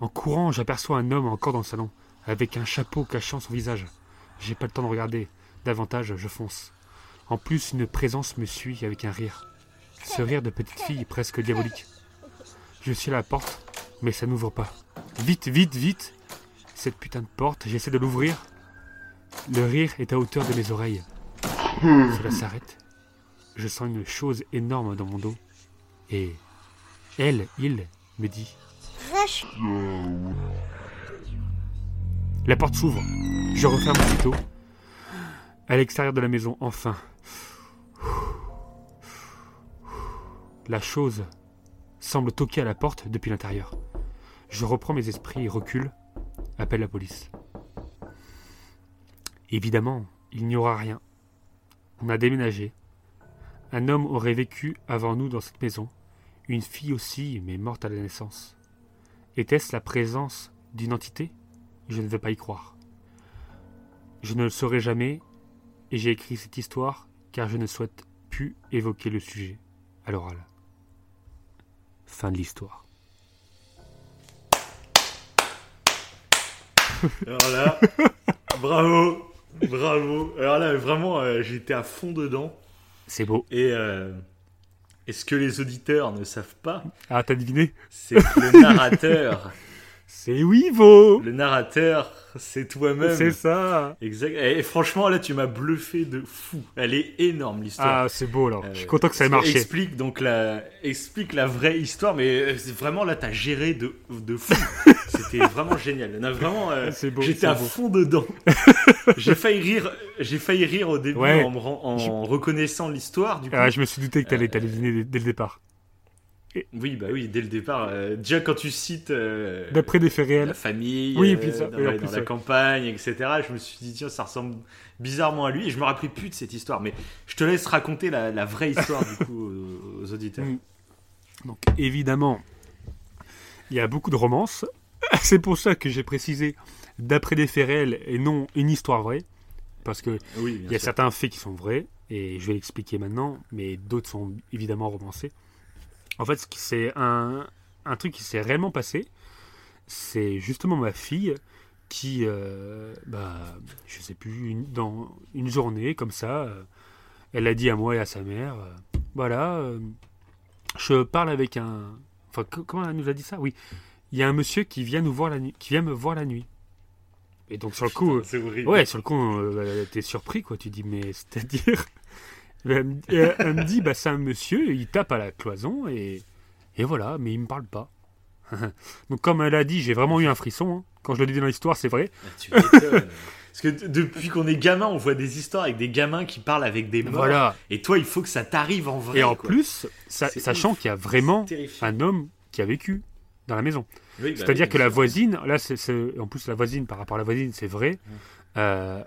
En courant, j'aperçois un homme encore dans le salon, avec un chapeau cachant son visage. J'ai pas le temps de regarder. Davantage, je fonce. En plus, une présence me suit avec un rire. Ce rire de petite fille presque diabolique. Je suis à la porte, mais ça n'ouvre pas. Vite, vite, vite Cette putain de porte, j'essaie de l'ouvrir. Le rire est à hauteur de mes oreilles. Cela s'arrête. Je sens une chose énorme dans mon dos. Et elle, il, me dit La porte s'ouvre. Je referme aussitôt. À l'extérieur de la maison, enfin, La chose semble toquer à la porte depuis l'intérieur. Je reprends mes esprits et recule, appelle la police. Évidemment, il n'y aura rien. On a déménagé. Un homme aurait vécu avant nous dans cette maison. Une fille aussi, mais morte à la naissance. Était-ce la présence d'une entité? Je ne veux pas y croire. Je ne le saurai jamais, et j'ai écrit cette histoire car je ne souhaite plus évoquer le sujet à l'oral. Fin de l'histoire. Alors [LAUGHS] bravo, bravo. Alors là, vraiment, euh, j'étais à fond dedans. C'est beau. Et, euh, et ce que les auditeurs ne savent pas, Ah, t'as deviné c'est que le narrateur, C'est Wivo le narrateur, c'est toi-même. C'est ça Exact. Et franchement, là, tu m'as bluffé de fou. Elle est énorme, l'histoire. Ah, c'est beau alors. Euh, Je suis content que ça ait marché. Explique donc la, explique la vraie histoire, mais euh, c'est vraiment là, t'as géré de, de fou. [LAUGHS] C'était vraiment génial. On a vraiment, euh, C'est beau, j'étais à beau. fond dedans. [LAUGHS] j'ai failli rire, j'ai failli rire au début Ouais. en, reconnaissant l'histoire. Du coup, Ah, je me suis douté que t'allais Euh, deviner dès, dès le départ. Oui, bah oui, dès le départ. euh, déjà quand tu cites euh, D'après des faits la réels. famille, Oui, euh, puis ça, dans, oui, en ouais, plus, dans la campagne, etc. Je me suis dit tiens, ça ressemble bizarrement à lui. Et je me rappelais plus de cette histoire, mais je te laisse raconter la, la vraie histoire du coup [LAUGHS] aux, aux auditeurs. Mm. Donc évidemment, il y a beaucoup de romances. [LAUGHS] C'est pour ça que j'ai précisé d'après des faits réels et non une histoire vraie. Parce que Oui, il y a sûr. certains faits qui sont vrais, et je vais l'expliquer maintenant, mais d'autres sont évidemment romancés. En fait, c'est un, un truc qui s'est réellement passé. C'est justement ma fille qui, euh, bah, je sais plus, une- dans une journée comme ça, euh, elle a dit à moi et à sa mère, euh, voilà, euh, je parle avec un, enfin, co- comment elle nous a dit ça? Oui, il y a un monsieur qui vient nous voir la nuit, qui vient me voir la nuit. Et donc sur le coup, c'est horrible. Ouais, sur le coup, euh, t'es surpris, quoi. Tu dis, mais c'est-à-dire. Elle me- elle elle me dit, bah, c'est un monsieur, il tape à la cloison et, et voilà, mais il me parle pas. [LAUGHS] Donc, comme elle a dit, j'ai vraiment eu un frisson. hein. Quand je le dis dans l'histoire, c'est vrai. Ah, Tu. [LAUGHS] Parce que depuis qu'on est gamin, on voit des histoires avec des gamins qui parlent avec des morts. Voilà. Et toi, il faut que ça t'arrive en vrai. Et en quoi. plus, sachant qu'il y a vraiment un homme qui a vécu dans la maison. Oui, bah C'est-à-dire oui, que la voisine, là, c'est, en plus la voisine, par rapport à la voisine, c'est vrai. Euh,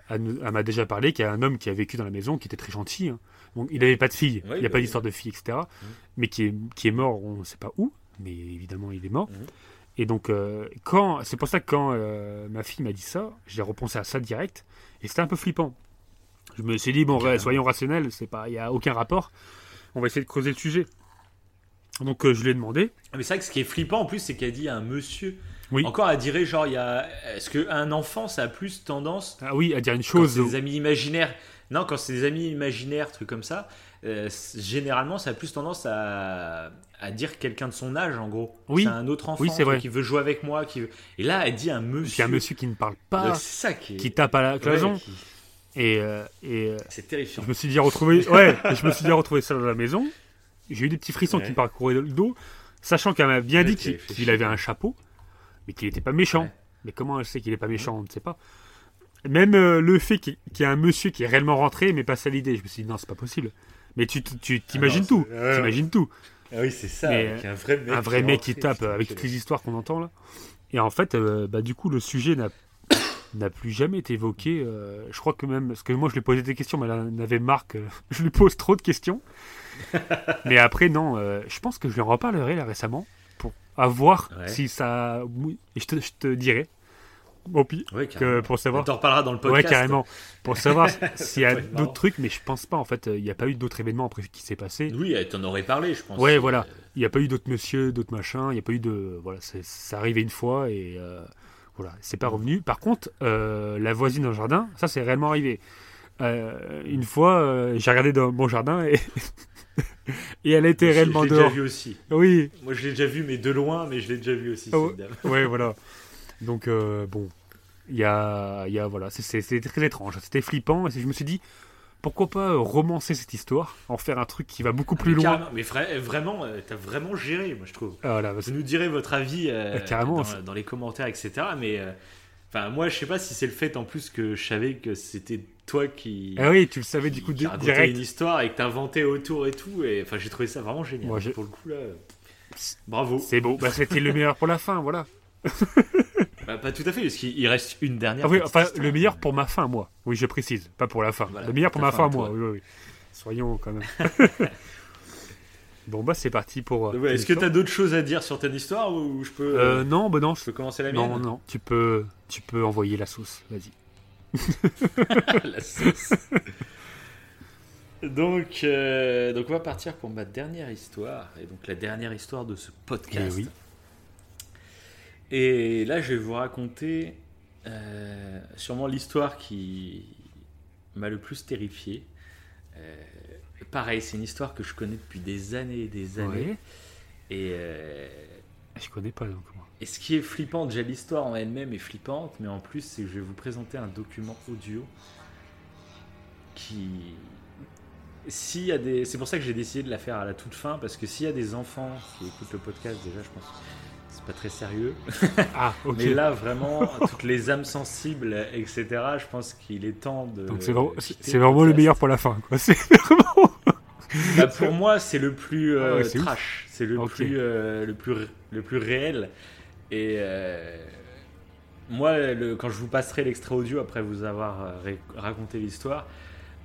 m'a déjà parlé qu'il y a un homme qui a vécu dans la maison, qui était très gentil. hein. Donc, il n'avait pas de fille, Oui, il n'y a bah pas oui. d'histoire de fille, etc. Mm. Mais qui est, qui est mort, on ne sait pas où, mais évidemment il est mort. Mm. Et donc, euh, quand, c'est pour ça que quand euh, ma fille m'a dit ça, j'ai repensé à ça direct, et c'était un peu flippant. Je me suis dit, bon, soyons rationnels, il n'y a aucun rapport. On va essayer de creuser le sujet. Donc, euh, je lui ai demandé. Ah, Mais c'est vrai que ce qui est flippant en plus, c'est qu'elle dit à un monsieur. Oui. Encore à dire, genre, il y a. Est-ce qu'un enfant, ça a plus tendance. Ah oui, à dire une Quand chose. c'est des amis imaginaires. Non, quand c'est des amis imaginaires, trucs comme ça, euh, généralement, ça a plus tendance à, à dire quelqu'un de son âge, en gros. Oui. C'est un autre enfant Oui, c'est vrai. qui veut jouer avec moi. Qui veut... Et là, elle dit un monsieur. Puis un monsieur qui ne parle pas, ça qui tape à la cloison. Ouais, qui- Et, euh, et euh, C'est terrifiant. je me suis dit retrouver, [LAUGHS] ouais, je me suis dit retrouver ça dans la maison. J'ai eu des petits frissons Ouais. qui me parcouraient le dos, sachant qu'elle m'a bien Ouais, dit qu'il avait un chapeau, mais qu'il n'était pas méchant. Ouais. Mais comment elle sait qu'il n'est pas méchant, on ne sait pas. Même euh, le fait qu'il y ait un monsieur qui est réellement rentré, mais pas ça l'idée. Je me suis dit non, c'est pas possible. Mais tu t'imagines non, tout, ouais. t'imagines tout. Ah oui, c'est ça. Mais, avec un vrai mec, un vrai mec qui tape avec toutes les histoires qu'on entend là. Et en fait, euh, bah, du coup, le sujet n'a [COUGHS] n'a plus jamais été évoqué. euh, je crois que même, parce que moi je lui posais des questions, mais elle en avait marre que [LAUGHS] je lui pose trop de questions. [LAUGHS] mais après, non, euh, je pense que je lui en reparlerai là récemment avoir Ouais. si ça. Et je te, je te dirai. Puis, Ouais, que pour On savoir. t'en reparlera dans le Ouais, podcast. carrément. Pour savoir [LAUGHS] s'il y a d'autres trucs, mais je pense pas en fait. euh, Il n'y a pas eu d'autres événements après qui s'est passé. Oui, t'en aurait parlé, je pense. Ouais, Euh, voilà. Il n'y a pas eu d'autres monsieur, d'autres machins. Il n'y a pas eu de. Voilà, c'est arrivé une fois et euh, voilà, c'est pas revenu. Par contre, euh, la voisine dans le jardin, ça c'est réellement arrivé. Euh, une fois, euh, j'ai regardé dans mon jardin et, [LAUGHS] et elle était je- réellement Je l'ai déjà dehors. vu aussi. Oui, Moi, je l'ai déjà vu, mais de loin, mais je l'ai déjà vu aussi. Ah ouais. cette dame. ouais, voilà. Donc, euh, bon, il y a, y a. Voilà, c'est- très étrange. C'était flippant et je me suis dit, pourquoi pas euh, romancer cette histoire, en faire un truc qui va beaucoup plus Mais loin. Mais vra- vraiment, euh, t'as vraiment géré, moi, je trouve. Ah, voilà, Vous nous direz votre avis euh, carrément, dans, les commentaires, etc. Mais euh, enfin, moi, je sais pas si c'est le fait en plus que je savais que c'était toi qui. Ah oui, tu le savais du coup qui direct. une histoire et que t'inventais autour et tout. Et enfin, j'ai trouvé ça vraiment génial. Moi, Pour le coup, là, bravo. C'est beau. Bah, c'était le meilleur pour la fin, voilà. [LAUGHS] Bah, pas tout à fait, parce qu'il reste une dernière. Ah oui, enfin, histoire. le meilleur pour ma fin, moi. Oui, je précise, pas pour la fin. Voilà, le meilleur pour ma fin moi. Oui, oui. Soyons quand même. [LAUGHS] bon, bah, c'est parti pour. euh, ouais, Est-ce que tu as d'autres choses à dire sur ton histoire ou je peux, Euh, non, bah non. je peux commencer la mienne Non, non, tu peux, tu peux envoyer la sauce. Vas-y. [LAUGHS] La sauce. donc, euh, donc, on va partir pour ma dernière histoire. Et donc, la dernière histoire de ce podcast. Eh oui. Et là, je vais vous raconter euh, sûrement l'histoire qui m'a le plus terrifié. Euh, pareil, c'est une histoire que je connais depuis des années et des années. Ouais. Et, Je connais pas donc moi. Et ce qui est flippant, déjà l'histoire en elle-même est flippante, mais en plus, c'est que je vais vous présenter un document audio qui. S'il y a des... C'est pour ça que j'ai décidé de la faire à la toute fin, parce que s'il y a des enfants qui écoutent le podcast, déjà, je pense que c'est pas très sérieux. [LAUGHS] Ah, ok. Mais là, vraiment, toutes les âmes sensibles, etc., je pense qu'il est temps de. donc c'est vraiment, c'est le meilleur pour la fin. Quoi. [LAUGHS] C'est vraiment. Bah, pour moi, c'est le plus euh, Ah ouais, trash, c'est le plus euh, le plus le plus réel. Et euh, moi, quand je vous passerai l'extrait audio après vous avoir euh, raconté l'histoire,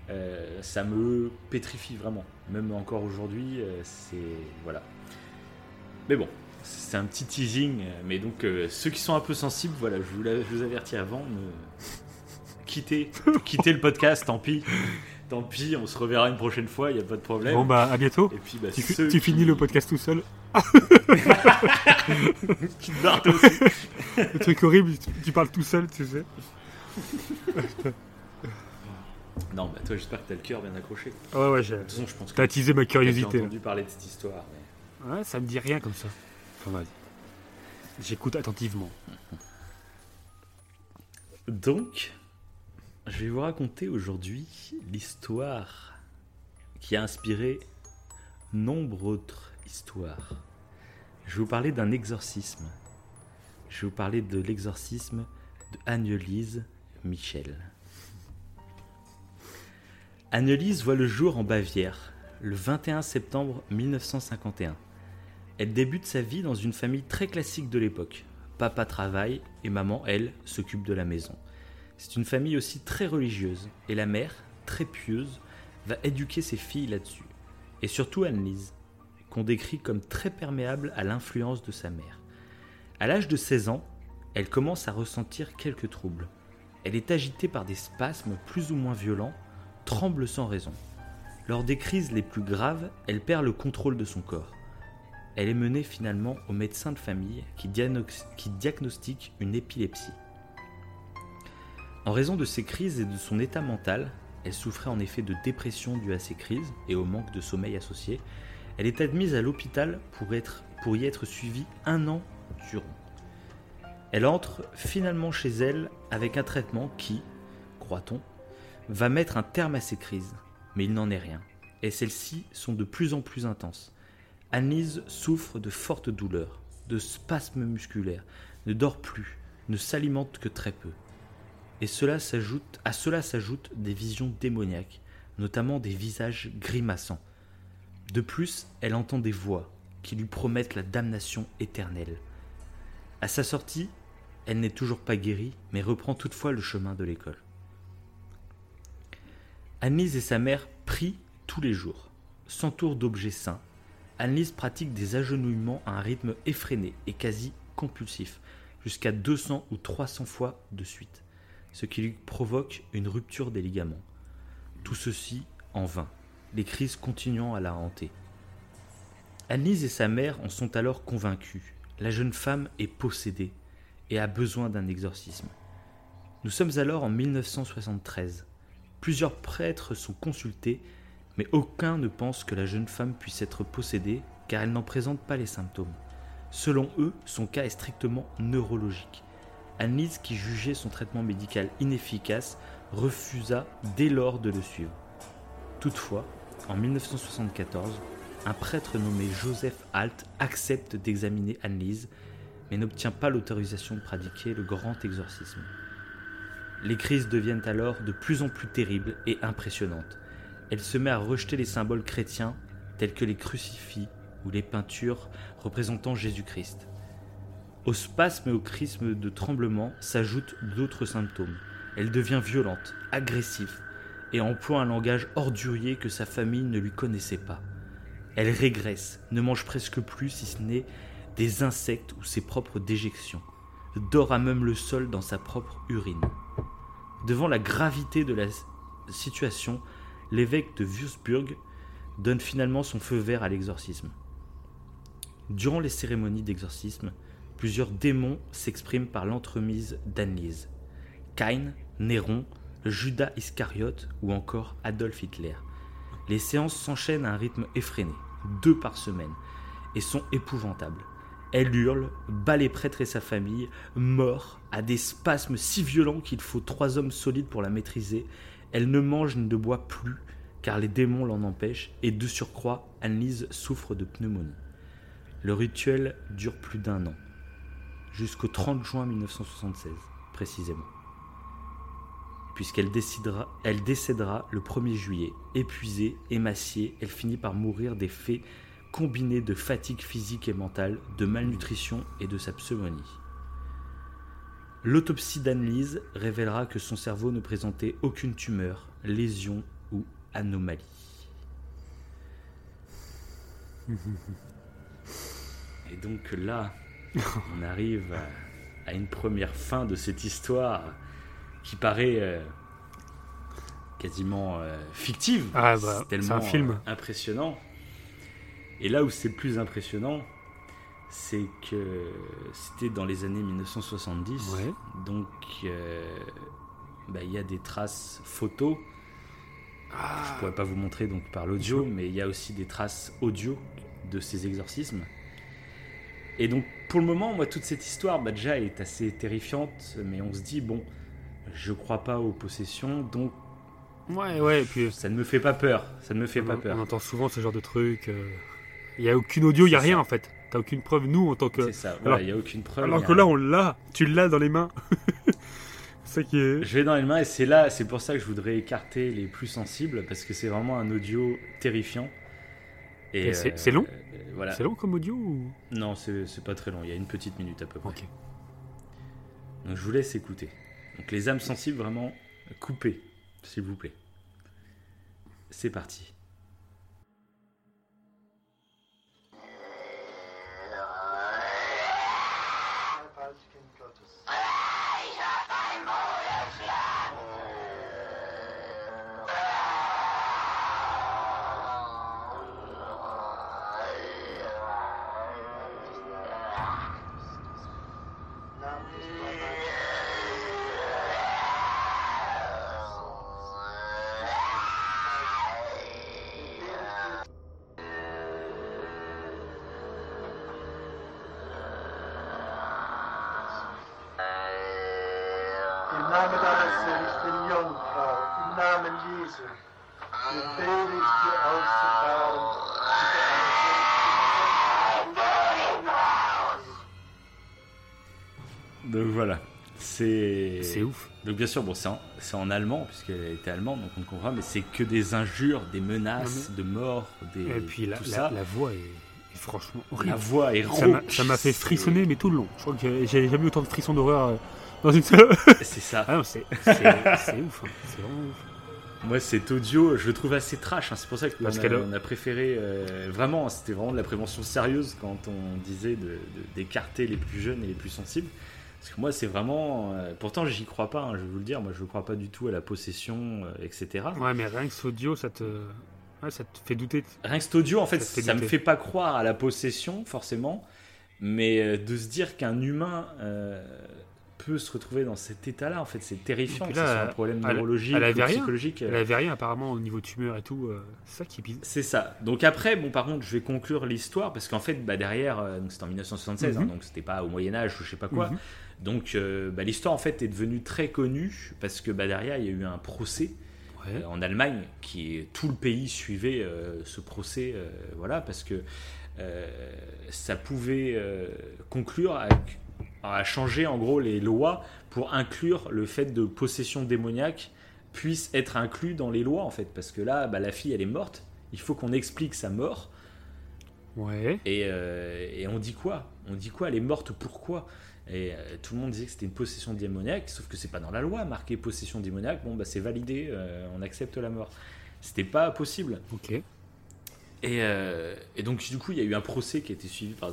euh, ça me pétrifie vraiment. Même encore aujourd'hui, c'est voilà. Mais bon, c'est un petit teasing. Mais donc, ceux qui sont un peu sensibles, voilà, je vous, avertis avant, [LAUGHS] quittez, quittez le podcast, tant pis. Tant pis, on se reverra une prochaine fois, il n'y a pas de problème. Bon, bah, à bientôt. Et puis, bah, Tu, tu qui- finis le podcast tout seul. [LAUGHS] qui te barrent aussi. Le truc horrible, tu, tu parles tout seul, tu sais. Non, bah toi, j'espère que t'as le cœur bien accroché. Ouais, ouais, j'ai. De toute façon, je pense que T'as attisé ma curiosité. là. entendu parler de cette histoire. mais- Ouais, ça me dit rien comme ça. Enfin, vas-y. J'écoute attentivement. Donc, je vais vous raconter aujourd'hui l'histoire qui a inspiré nombre d'autres histoires. Je vais vous parler d'un exorcisme. Je vais vous parler de l'exorcisme de Annelise Michel. Annelise voit le jour en Bavière le 21 septembre 1951. Elle débute sa vie dans une famille très classique de l'époque. Papa travaille et maman, elle, s'occupe de la maison. C'est une famille aussi très religieuse et la mère, très pieuse, va éduquer ses filles là-dessus. Et surtout Annelise, qu'on décrit comme très perméable à l'influence de sa mère. À l'âge de 16 ans, elle commence à ressentir quelques troubles. Elle est agitée par des spasmes plus ou moins violents, tremble sans raison. Lors des crises les plus graves, elle perd le contrôle de son corps. Elle est menée finalement au médecin de famille qui, diagnos- qui diagnostique une épilepsie. En raison de ces crises et de son état mental, elle souffrait en effet de dépression due à ces crises et au manque de sommeil associé. Elle est admise à l'hôpital pour, y être suivie un an durant. Elle entre finalement chez elle avec un traitement qui, croit-on, va mettre un terme à ces crises. Mais il n'en est rien. Et celles-ci sont de plus en plus intenses. Annelise souffre de fortes douleurs, de spasmes musculaires, ne dort plus, ne s'alimente que très peu. Et à cela s'ajoutent des visions démoniaques, notamment des visages grimaçants. De plus, elle entend des voix qui lui promettent la damnation éternelle. À sa sortie, elle n'est toujours pas guérie, mais reprend toutefois le chemin de l'école. Annelise et sa mère prient tous les jours, s'entourent d'objets saints. Annelise pratique des agenouillements à un rythme effréné et quasi compulsif, jusqu'à 200 ou 300 fois de suite, ce qui lui provoque une rupture des ligaments. Tout ceci en vain, les crises continuant à la hanter. Annelise et sa mère en sont alors convaincus. La jeune femme est possédée et a besoin d'un exorcisme. Nous sommes alors en 1973. Plusieurs prêtres sont consultés, mais aucun ne pense que la jeune femme puisse être possédée car elle n'en présente pas les symptômes. Selon eux, son cas est strictement neurologique. Annelise, qui jugeait son traitement médical inefficace, refusa dès lors de le suivre. Toutefois, en 1974, un prêtre nommé Joseph Halt accepte d'examiner Annelise, mais n'obtient pas l'autorisation de pratiquer le grand exorcisme. Les crises deviennent alors de plus en plus terribles et impressionnantes. Elle se met à rejeter les symboles chrétiens tels que les crucifix ou les peintures représentant Jésus-Christ. Au spasme et au crisme de tremblement s'ajoutent d'autres symptômes. Elle devient violente, agressive, et emploie un langage ordurier que sa famille ne lui connaissait pas. Elle régresse, ne mange presque plus si ce n'est des insectes ou ses propres déjections, dort à même le sol dans sa propre urine. Devant la gravité de la situation, l'évêque de Würzburg donne finalement son feu vert à l'exorcisme. Durant les cérémonies d'exorcisme, plusieurs démons s'expriment par l'entremise d'Annelise. Cain, Néron, Judas Iscariote ou encore Adolf Hitler. Les séances s'enchaînent à un rythme effréné, deux par semaine, et sont épouvantables. Elle hurle, bat les prêtres et sa famille, mort, à des spasmes si violents qu'il faut trois hommes solides pour la maîtriser. Elle ne mange ni ne boit plus, car les démons l'en empêchent, et de surcroît, Annelise souffre de pneumonie. Le rituel dure plus d'un an, jusqu'au 30 juin 1976, précisément. Puisqu'elle décidera, elle décédera le 1er juillet, épuisée, émaciée, elle finit par mourir des faits combinés de fatigue physique et mentale, de malnutrition et de sa pneumonie. L'autopsie d'Annelise révélera que son cerveau ne présentait aucune tumeur, lésion ou anomalie. [LAUGHS] Et donc là, [LAUGHS] on arrive à, à une première fin de cette histoire qui paraît euh, quasiment euh, fictive. Ah, bah, tellement c'est un film. euh, impressionnant. Et là où c'est le plus impressionnant, c'est que c'était dans les années 1970. Ouais. Donc, euh, bah, il y a des traces photos. Je pourrais pas vous montrer donc par l'audio, mais il y a aussi des traces audio de ces exorcismes. Et donc, pour le moment, moi, toute cette histoire, bah, déjà, est assez terrifiante, mais on se dit, bon, je crois pas aux possessions, donc Ouais, ouais, et puis ça ne me fait pas peur. Ça ne me fait on, pas peur. on entend souvent ce genre de trucs. euh, Il y a aucune audio, il y a rien en fait. T'as aucune preuve, nous, en tant que. C'est ça. Voilà, il n'y a aucune preuve. Alors que là, on l'a. Tu l'as dans les mains. [LAUGHS] c'est ça qui est. Je vais dans les mains et c'est là, c'est pour ça que je voudrais écarter les plus sensibles parce que c'est vraiment un audio terrifiant. Et c'est- c'est long euh, Voilà. C'est long comme audio ou? Non, c'est pas très long. Il y a une petite minute à peu près. Donc je vous laisse écouter. Donc les âmes sensibles vraiment coupées, s'il vous plaît. C'est parti. Deiner seligen Jungfrau, im Namen Jesu, befehle ich dir auszufahren. Donc voilà. C'est. C'est ouf. Donc bien sûr, bon, c'est en, c'est en allemand puisqu'elle était allemande, donc on comprend. Mais c'est que des injures, des menaces de mort, des Et puis la, tout la, ça. la voix est, est franchement La horrible. voix est Ça m'a- rauque. ça m'a fait frissonner, mais tout le long. Je crois que j'ai- j'ai jamais eu autant de frissons d'horreur euh, dans une seule. C'est ça. ah c'est ouf. hein. C'est vraiment ouf. Moi, cet audio, je le trouve assez trash. hein. C'est pour ça qu'on Parce a, qu'elle- on a préféré euh, vraiment. C'était vraiment de la prévention sérieuse quand on disait d'écarter les plus jeunes et les plus sensibles. Parce que moi, c'est vraiment. euh, pourtant, j'y crois pas. hein, je vais vous le dire. Moi, je ne crois pas du tout à la possession, euh, etc. Ouais, mais rien que cet audio, ça te, ouais, ça te fait douter. Rien que cet audio, en fait, Ça fait ça me fait pas croire à la possession, forcément. Mais de se dire qu'un humain peut se retrouver dans cet état-là, en fait, c'est terrifiant. Que ce là, soit un problème elle- neurologique elle avait ou rien. psychologique. euh, Elle avait rien apparemment au niveau tumeur et tout. euh, c'est ça qui est bizarre. C'est ça. Donc après, bon, par contre, je vais conclure l'histoire parce qu'en fait, bah, derrière, euh, donc c'était en 1976, hein, Mhm. donc c'était pas au Moyen Âge ou je sais pas quoi. Mhm. Donc euh, bah, l'histoire en fait est devenue très connue parce que bah, derrière, il y a eu un procès Ouais. euh, en Allemagne qui est tout le pays suivait euh, ce procès, voilà, parce que ça pouvait conclure à, à changer en gros les lois pour inclure le fait de possession démoniaque puisse être inclus dans les lois en fait parce que là bah, la fille elle est morte il faut qu'on explique sa mort Ouais. Et, euh, et on dit quoi? On dit quoi? Elle est morte pourquoi? Et euh, tout le monde disait que c'était une possession démoniaque, sauf que c'est pas dans la loi marqué possession démoniaque. Bon, bah c'est validé, euh, on accepte la mort. C'était pas possible. Ok. Et, euh, et donc, du coup, il y a eu un procès qui a été suivi par,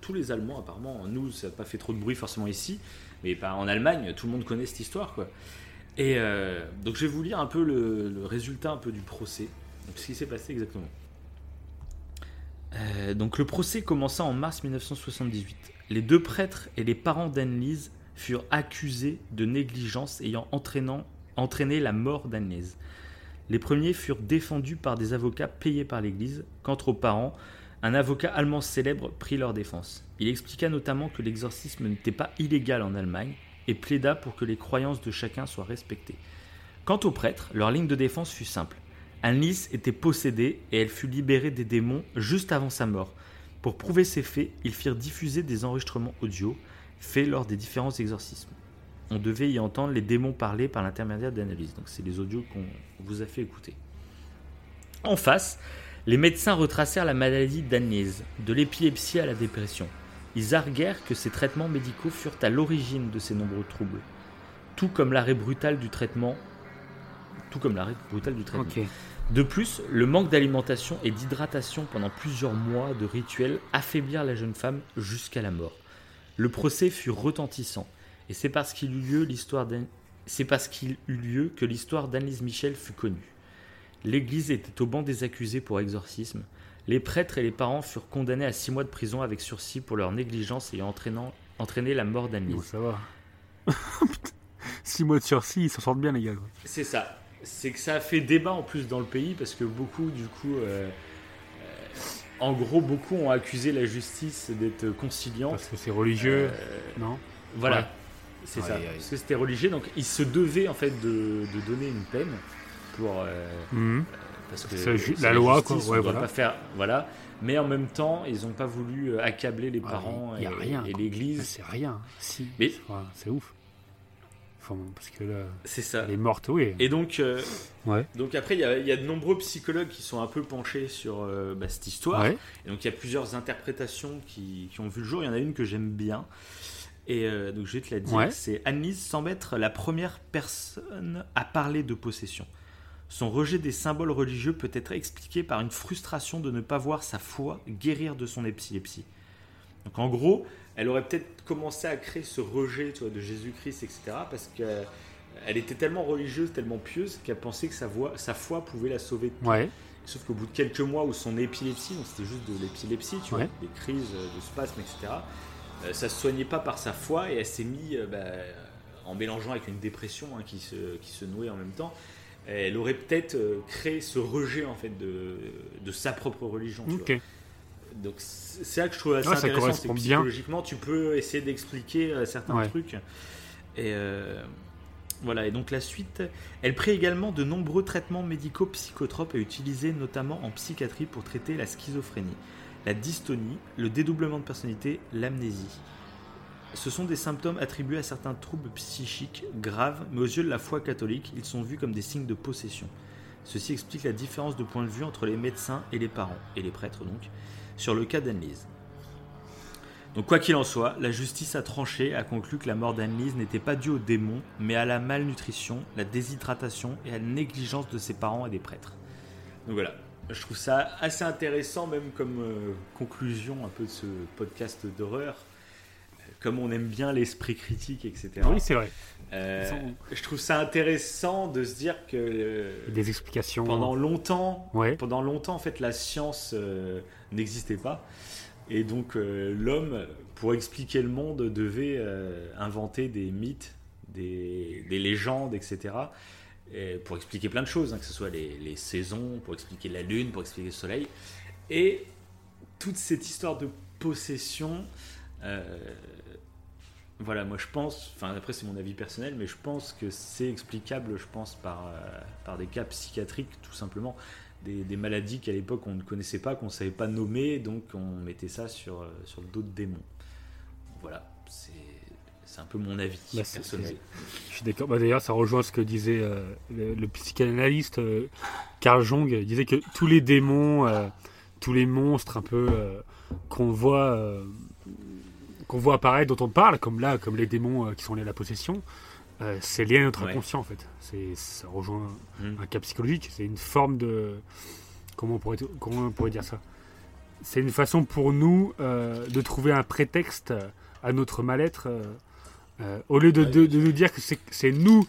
tous les Allemands, apparemment. Nous, ça n'a pas fait trop de bruit forcément ici, mais pas en Allemagne, tout le monde connaît cette histoire. Et euh, donc, je vais vous lire un peu le, résultat un peu du procès, ce qui s'est passé exactement. Euh, donc, le procès commença en mars 1978. Les deux prêtres et les parents d'Annelise furent accusés de négligence ayant entraîné la mort d'Annelise. Les premiers furent défendus par des avocats payés par l'Église. Quant aux parents, un avocat allemand célèbre prit leur défense. Il expliqua notamment que l'exorcisme n'était pas illégal en Allemagne et plaida pour que les croyances de chacun soient respectées. Quant aux prêtres, leur ligne de défense fut simple. Annelise était possédée et elle fut libérée des démons juste avant sa mort. Pour prouver ces faits, ils firent diffuser des enregistrements audio faits lors des différents exorcismes. On devait y entendre les démons parler par l'intermédiaire d'Annelise. Donc c'est les audios qu'on vous a fait écouter. En face, les médecins retracèrent la maladie d'Agnès, de l'épilepsie à la dépression. Ils arguèrent que ces traitements médicaux furent à l'origine de ces nombreux troubles, tout comme l'arrêt brutal du traitement. Tout comme l'arrêt brutal du traitement. De plus, le manque d'alimentation et d'hydratation pendant plusieurs mois de rituels affaiblirent la jeune femme jusqu'à la mort. Le procès fut retentissant, et c'est parce qu'il eut lieu l'histoire c'est parce qu'il eut lieu que l'histoire d'Annelise Michel fut connue. L'Église était au banc des accusés pour exorcisme. Les prêtres et les parents furent condamnés à six mois de prison avec sursis pour leur négligence ayant entraîné la mort Bon, d'Annelise. ça va. [LAUGHS] Six mois de sursis, ils s'en sortent bien, les gars. C'est ça. C'est que ça a fait débat en plus dans le pays parce que beaucoup, du coup, euh, euh, en gros, beaucoup ont accusé la justice d'être conciliante. Parce que c'est religieux, Euh, non? voilà, Ouais. C'est ça. Parce que c'était religieux, donc ils se devaient en fait de, de donner une peine pour euh, Mhm. parce que c'est la loi, justice, quoi. on Ouais, doit voilà. pas faire, voilà. Mais en même temps, ils n'ont pas voulu euh, accabler les Ouais, parents y a et, rien, et quoi. l'Église. C'est rien. Si. Mais- c'est ouf. Enfin, parce que là, C'est ça. elle est morte, oui. Et donc, euh, Ouais. donc après, il y, a- il y a de nombreux psychologues qui sont un peu penchés sur euh, bah, cette histoire. Ouais. Et donc il y a plusieurs interprétations qui, qui ont vu le jour. Il y en a une que j'aime bien. Et euh, donc je vais te la dire. Ouais. C'est Annelise semble être la première personne à parler de possession. Son rejet des symboles religieux peut être expliqué par une frustration de ne pas voir sa foi guérir de son épilepsie. Donc en gros, elle aurait peut-être commencé à créer ce rejet tu vois, de Jésus-Christ, etc. Parce qu'elle était tellement religieuse, tellement pieuse, qu'elle pensait que sa, voix, sa foi pouvait la sauver de tout. Ouais. Sauf qu'au bout de quelques mois où son épilepsie, donc c'était juste de l'épilepsie, tu vois, Ouais. des crises euh, de spasmes, etc., euh, ça se soignait pas par sa foi et elle s'est mise bah, en mélangeant avec une dépression hein, qui, se, qui se nouait en même temps. Elle aurait peut-être euh, créé ce rejet en fait de, de sa propre religion. tu vois. Ok. Donc c'est ça que je trouve assez Ouais, ça intéressant, c'est bien. psychologiquement tu peux essayer d'expliquer euh, certains Ouais. trucs. Et euh, voilà, et donc la suite, elle prit également de nombreux traitements médicaux psychotropes et utilisés notamment en psychiatrie pour traiter la schizophrénie, la dystonie, le dédoublement de personnalité, l'amnésie. Ce sont des symptômes attribués à certains troubles psychiques graves, mais aux yeux de la foi catholique, ils sont vus comme des signes de possession. Ceci explique la différence de point de vue entre les médecins et les parents, et les prêtres donc, sur le cas d'Annelise. Donc quoi qu'il en soit, la justice a tranché, a conclu que la mort d'Annelise n'était pas due au démon, mais à la malnutrition, la déshydratation et à la négligence de ses parents et des prêtres. Donc voilà, je trouve ça assez intéressant même comme euh, conclusion un peu de ce podcast d'horreur. Comme on aime bien l'esprit critique, etc. Oui, c'est vrai. Euh, je trouve ça intéressant de se dire que euh, Des explications. pendant longtemps, Ouais. pendant longtemps, en fait, la science euh, n'existait pas. Et donc, euh, l'homme, pour expliquer le monde, devait inventer des mythes, des, des légendes, etc. Et pour expliquer plein de choses, hein, que ce soit les, les saisons, pour expliquer la lune, pour expliquer le soleil. Et toute cette histoire de possession, euh, voilà, moi je pense, enfin après c'est mon avis personnel, mais je pense que c'est explicable, je pense, par, euh, par des cas psychiatriques tout simplement, des, des maladies qu'à l'époque on ne connaissait pas, qu'on ne savait pas nommer, donc on mettait ça sur, euh, sur d'autres démons. Voilà, c'est un peu mon avis Bah, personnel. Je suis d'accord. Bah, D'ailleurs, ça rejoint ce que disait euh, le, le psychanalyste euh, Carl Jung. Il disait que tous les démons, euh, tous les monstres un peu euh, qu'on voit, qu'on voit apparaître, dont on parle, comme là, comme les démons qui sont liés à la possession, c'est lié à notre Ouais. inconscient en fait. C'est, ça rejoint Mm. un cas psychologique. C'est une forme de, comment on pourrait, comment on pourrait dire ça? C'est une façon pour nous de trouver un prétexte à notre mal-être, euh, au lieu de, Ouais, de- de nous dire que c'est, nous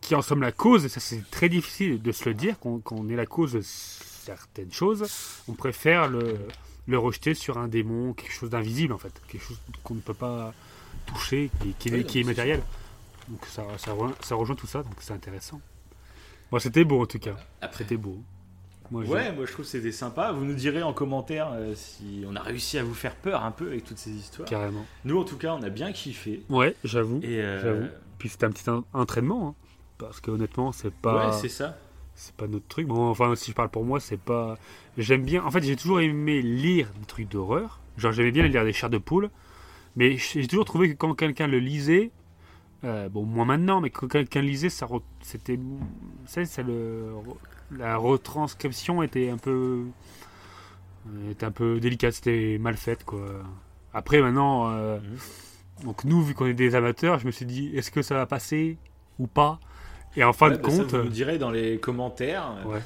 qui en sommes la cause. Et ça, c'est très difficile de se le dire qu'on, est la cause de certaines choses. On préfère le, le rejeter sur un démon, quelque chose d'invisible en fait, quelque chose qu'on ne peut pas toucher, qui, qui est- Oui, qui est c'est matériel. Donc ça, ça, rejoint, ça rejoint tout ça, donc c'est intéressant. Bon, c'était beau en tout cas. Après, C'était beau. Moi, ouais, moi je trouve que c'était sympa. Vous nous direz en commentaire euh, si on a réussi à vous faire peur un peu avec toutes ces histoires. carrément. Nous en tout cas, on a bien kiffé. Ouais, j'avoue. Et euh, J'avoue. Puis c'était un petit en- entraînement, hein, parce que honnêtement, c'est pas, Ouais, c'est ça. c'est pas notre truc. Bon, enfin, si je parle pour moi, c'est pas. J'aime bien. En fait, j'ai toujours aimé lire des trucs d'horreur. Genre, j'aimais bien lire des chairs de poule, mais j'ai toujours trouvé que quand quelqu'un le lisait, euh, bon, moins maintenant, mais quand quelqu'un lisait, ça, c'était, ça, ça le, la retranscription était un peu, euh, était un peu délicate, c'était mal faite, quoi. Après, maintenant. euh, Mhm. Donc nous, vu qu'on est des amateurs, je me suis dit, est-ce que ça va passer ou pas? Et en fin Ouais, de bah, ça, compte, vous nous direz dans les commentaires. Ouais.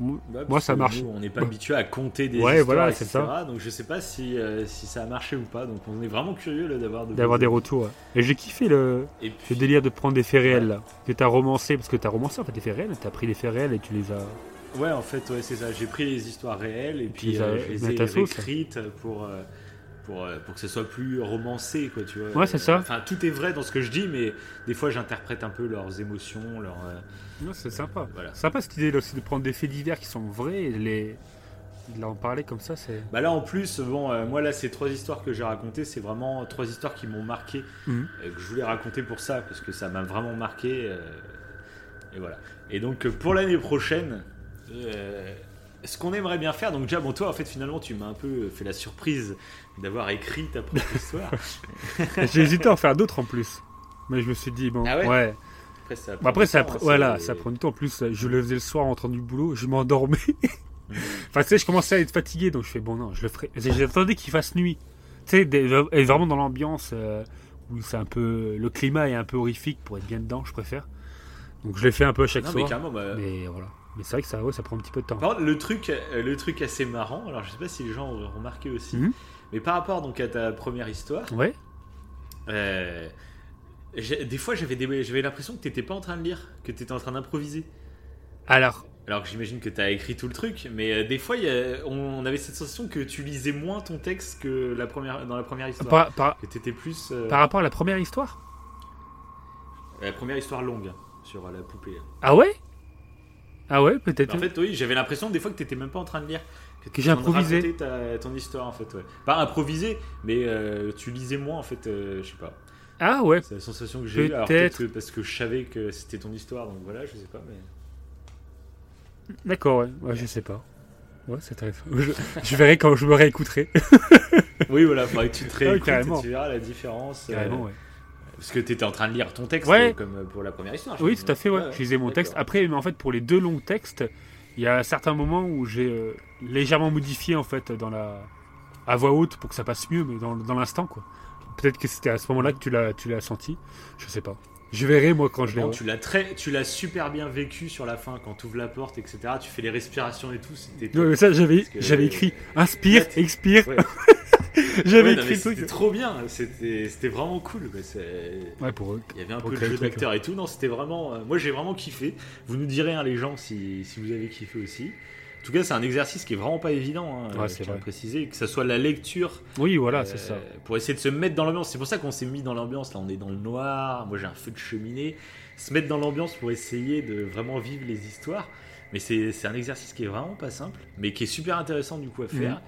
Moi- ça marche. nous, on n'est pas Bah. habitué à compter des Ouais, histoires, voilà, etc. ça. Donc je sais pas si, euh, si ça a marché ou pas. Donc on est vraiment curieux d'avoir de d'avoir vos des retours. ouais. Et j'ai kiffé le, puis, délire de prendre des faits réels là, que t'as romancé, parce que t'as romancé en fait des faits réels, t'as pris des faits réels et tu les as. ouais, en fait, ouais, c'est ça. J'ai pris les histoires réelles et puis euh, je les ai réécrites pour. euh, pour, euh, pour que ce soit plus romancé, quoi, tu vois. Ouais, c'est ça. Enfin, tout est vrai dans ce que je dis, mais des fois, j'interprète un peu leurs émotions, leurs. euh, Non, c'est sympa. voilà. Sympa cette idée aussi de prendre des faits divers qui sont vrais et de les. de en parler comme ça, c'est. Bah là en plus, bon, euh, moi là ces trois histoires que j'ai racontées, c'est vraiment trois histoires qui m'ont marqué, Mhm. euh, que je voulais raconter pour ça, parce que ça m'a vraiment marqué. euh, et voilà. Et donc pour l'année prochaine, ce qu'on aimerait bien faire, donc déjà bon toi en fait finalement tu m'as un peu fait la surprise d'avoir écrit ta propre [LAUGHS] histoire. [LAUGHS] J'ai hésité à en faire d'autres en plus. Mais je me suis dit, bon, Ah ouais ouais. Après ça, prend après, du ça, temps, pr- hein, voilà, ça prend du temps. En plus, je le faisais le soir en rentrant du boulot, je m'endormais. [LAUGHS] Mhm. enfin, tu sais, je commençais à être fatigué, donc je fais bon, non, je le ferai. J'attendais qu'il fasse nuit. Tu sais, des- vraiment dans l'ambiance euh, où c'est un peu. Le climat est un peu horrifique pour être bien dedans, je préfère. Donc, je l'ai fait un peu à chaque Non mais soir. carrément, bah, Mais voilà. Mais c'est vrai que ça, ouais, ça prend un petit peu de temps. Par contre, le truc, euh, le truc assez marrant, alors je sais pas si les gens ont remarqué aussi, Mhm. Mais par rapport donc à ta première histoire, Ouais. Euh, des fois, j'avais des- l'impression que t'étais pas en train de lire, que t'étais en train d'improviser. Alors, Alors que j'imagine que t'as écrit tout le truc, mais euh, des fois, il y a- on avait cette sensation que tu lisais moins ton texte que la première, dans la première histoire. par, par, Que t'étais plus. euh, par rapport à la première histoire? La première histoire longue sur euh, la poupée. Ah ouais? Ah ouais, peut-être. En fait, oui, j'avais l'impression des fois que t'étais même pas en train de lire. Que j'ai improvisé. ta- ton histoire, en fait. Ouais. Pas improvisé, mais euh, tu lisais moins, en fait, euh, je sais pas. Ah ouais, C'est la sensation que j'ai Peut-être. parce que je savais que c'était ton histoire, donc voilà, je sais pas, mais. d'accord, ouais. Ouais, je sais pas. Ouais, c'est intéressant. [LAUGHS] Je, je verrai quand je me réécouterai. [LAUGHS] Oui, voilà, faudrait que tu te réécoutes et tu verras la différence. euh, Carrément, ouais. Parce que tu étais en train de lire ton texte, Ouais. comme pour la première histoire. Oui, tout à fait, ouais. Je lisais mon texte. Après, mais en fait, pour les deux longs textes, il y a certains moments où j'ai euh, légèrement modifié, en fait, dans la... à voix haute pour que ça passe mieux, mais dans, dans l'instant, quoi. Peut-être que c'était à ce moment-là que tu l'as, tu l'as senti. Je sais pas. Je verrai, moi, quand je l'ai. Bon, tu l'as très, tu l'as super bien vécu sur la fin quand tu ouvres la porte, etc. Tu fais les respirations et tout. C'était. Ouais, mais ça, j'avais, j'avais écrit inspire, Là, tu- expire. Ouais. [LAUGHS] [LAUGHS] j'avais écrit C'était trop bien. C'était, vraiment cool. Ouais, pour eux. Il y avait un peu de jeu d'acteur et tout. Non, c'était vraiment. euh, moi, j'ai vraiment kiffé. Vous nous direz, hein, les gens, si, si vous avez kiffé aussi. En tout cas, c'est un exercice qui est vraiment pas évident. Hein, Ouais, euh, c'est vrai. préciser que ça soit la lecture Oui, voilà, Euh, c'est ça. Pour essayer de se mettre dans l'ambiance. C'est pour ça qu'on s'est mis dans l'ambiance. Là, on est dans le noir. Moi, j'ai un feu de cheminée. Se mettre dans l'ambiance pour essayer de vraiment vivre les histoires. Mais c'est un exercice qui est vraiment pas simple, mais qui est super intéressant du coup à faire. Mhm.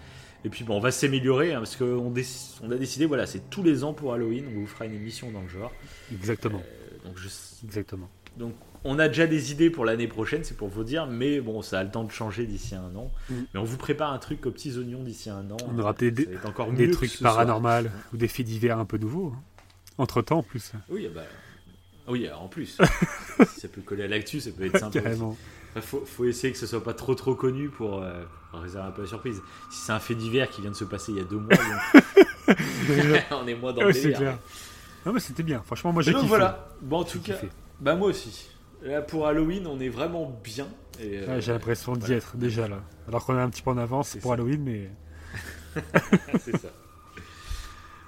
Et puis bon, on va s'améliorer hein, parce qu'on on a décidé, voilà, c'est tous les ans pour Halloween. On vous fera une émission dans le genre. Exactement. Euh, donc, je, Exactement. donc on a déjà des idées pour l'année prochaine, c'est pour vous dire, mais bon, ça a le temps de changer d'ici un an. Mhm. Mais on vous prépare un truc aux petits oignons d'ici un an. On aura peut-être des, encore trucs paranormaux ou des faits divers un peu nouveaux. Entre temps, en plus. Oui, bah, oui, en plus. [LAUGHS] si ça peut coller à l'actu, ça peut être sympa. aussi. Faut, faut essayer que ce soit pas trop trop connu pour euh, réserver un peu la surprise. Si c'est un fait divers qui vient de se passer il y a deux mois, donc, [LAUGHS] on est moins dans le Ouais, c'est délire. clair. Non, mais c'était bien. Franchement, moi j'ai kiffé. voilà. Bon, en tout cas, kiffé. bah moi aussi. Là pour Halloween, on est vraiment bien. Euh, Ouais, j'ai l'impression d'y voilà. être déjà là. Alors qu'on est un petit peu en avance pour ça. Halloween, mais [LAUGHS] c'est ça.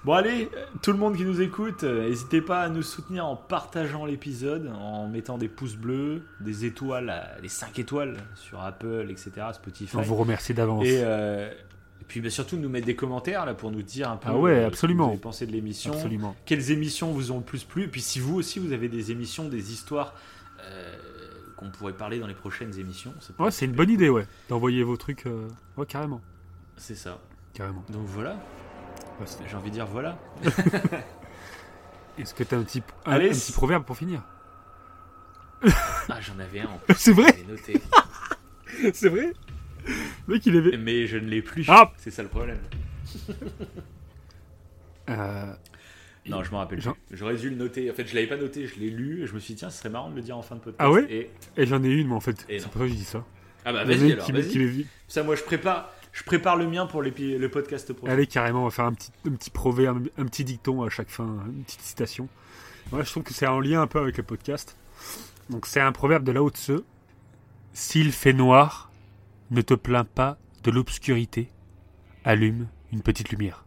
Bon allez, tout le monde qui nous écoute, euh, n'hésitez pas à nous soutenir en partageant l'épisode, en mettant des pouces bleus, des étoiles, euh, les 5 étoiles sur Apple, etc., Spotify. on vous remercie d'avance. Et, euh, et puis bah, surtout nous mettre des commentaires là pour nous dire un peu Ah ouais, euh, ce que absolument. vous avez pensé de l'émission, Absolument. quelles émissions vous ont le plus plu, et puis si vous aussi vous avez des émissions, des histoires euh, qu'on pourrait parler dans les prochaines émissions, Ouais, c'est une bonne idée, ouais. D'envoyer vos trucs. euh, Ouais, carrément. C'est ça. Carrément. Donc voilà, j'ai envie de dire voilà. [LAUGHS] Est-ce que t'as un petit, un, Allez, un petit proverbe pour finir Ah j'en avais un en [LAUGHS] plus, C'est vrai noté. [LAUGHS] C'est vrai Le mec, il avait. Mais je ne l'ai plus. Ah C'est ça le problème. Euh, Non, je m'en rappelle Jean-. J'aurais dû le noter. En fait, je l'avais pas noté, je l'ai lu et je me suis dit, tiens, ce serait marrant de le dire en fin de podcast. Ah ouais Et... Et j'en ai une, mais en fait, c'est pour ça que je dis ça. Ah bah vas-y alors, qui, vas-y. qui Ça, moi, je prépare, je prépare le mien pour le podcast prochain. Allez, carrément, on va faire un petit, un petit proverbe, un petit dicton à chaque fin, une petite citation. Moi, je trouve que c'est en lien un peu avec le podcast. Donc, c'est un proverbe de Lao Tse. S'il fait noir, ne te plains pas de l'obscurité. Allume une petite lumière.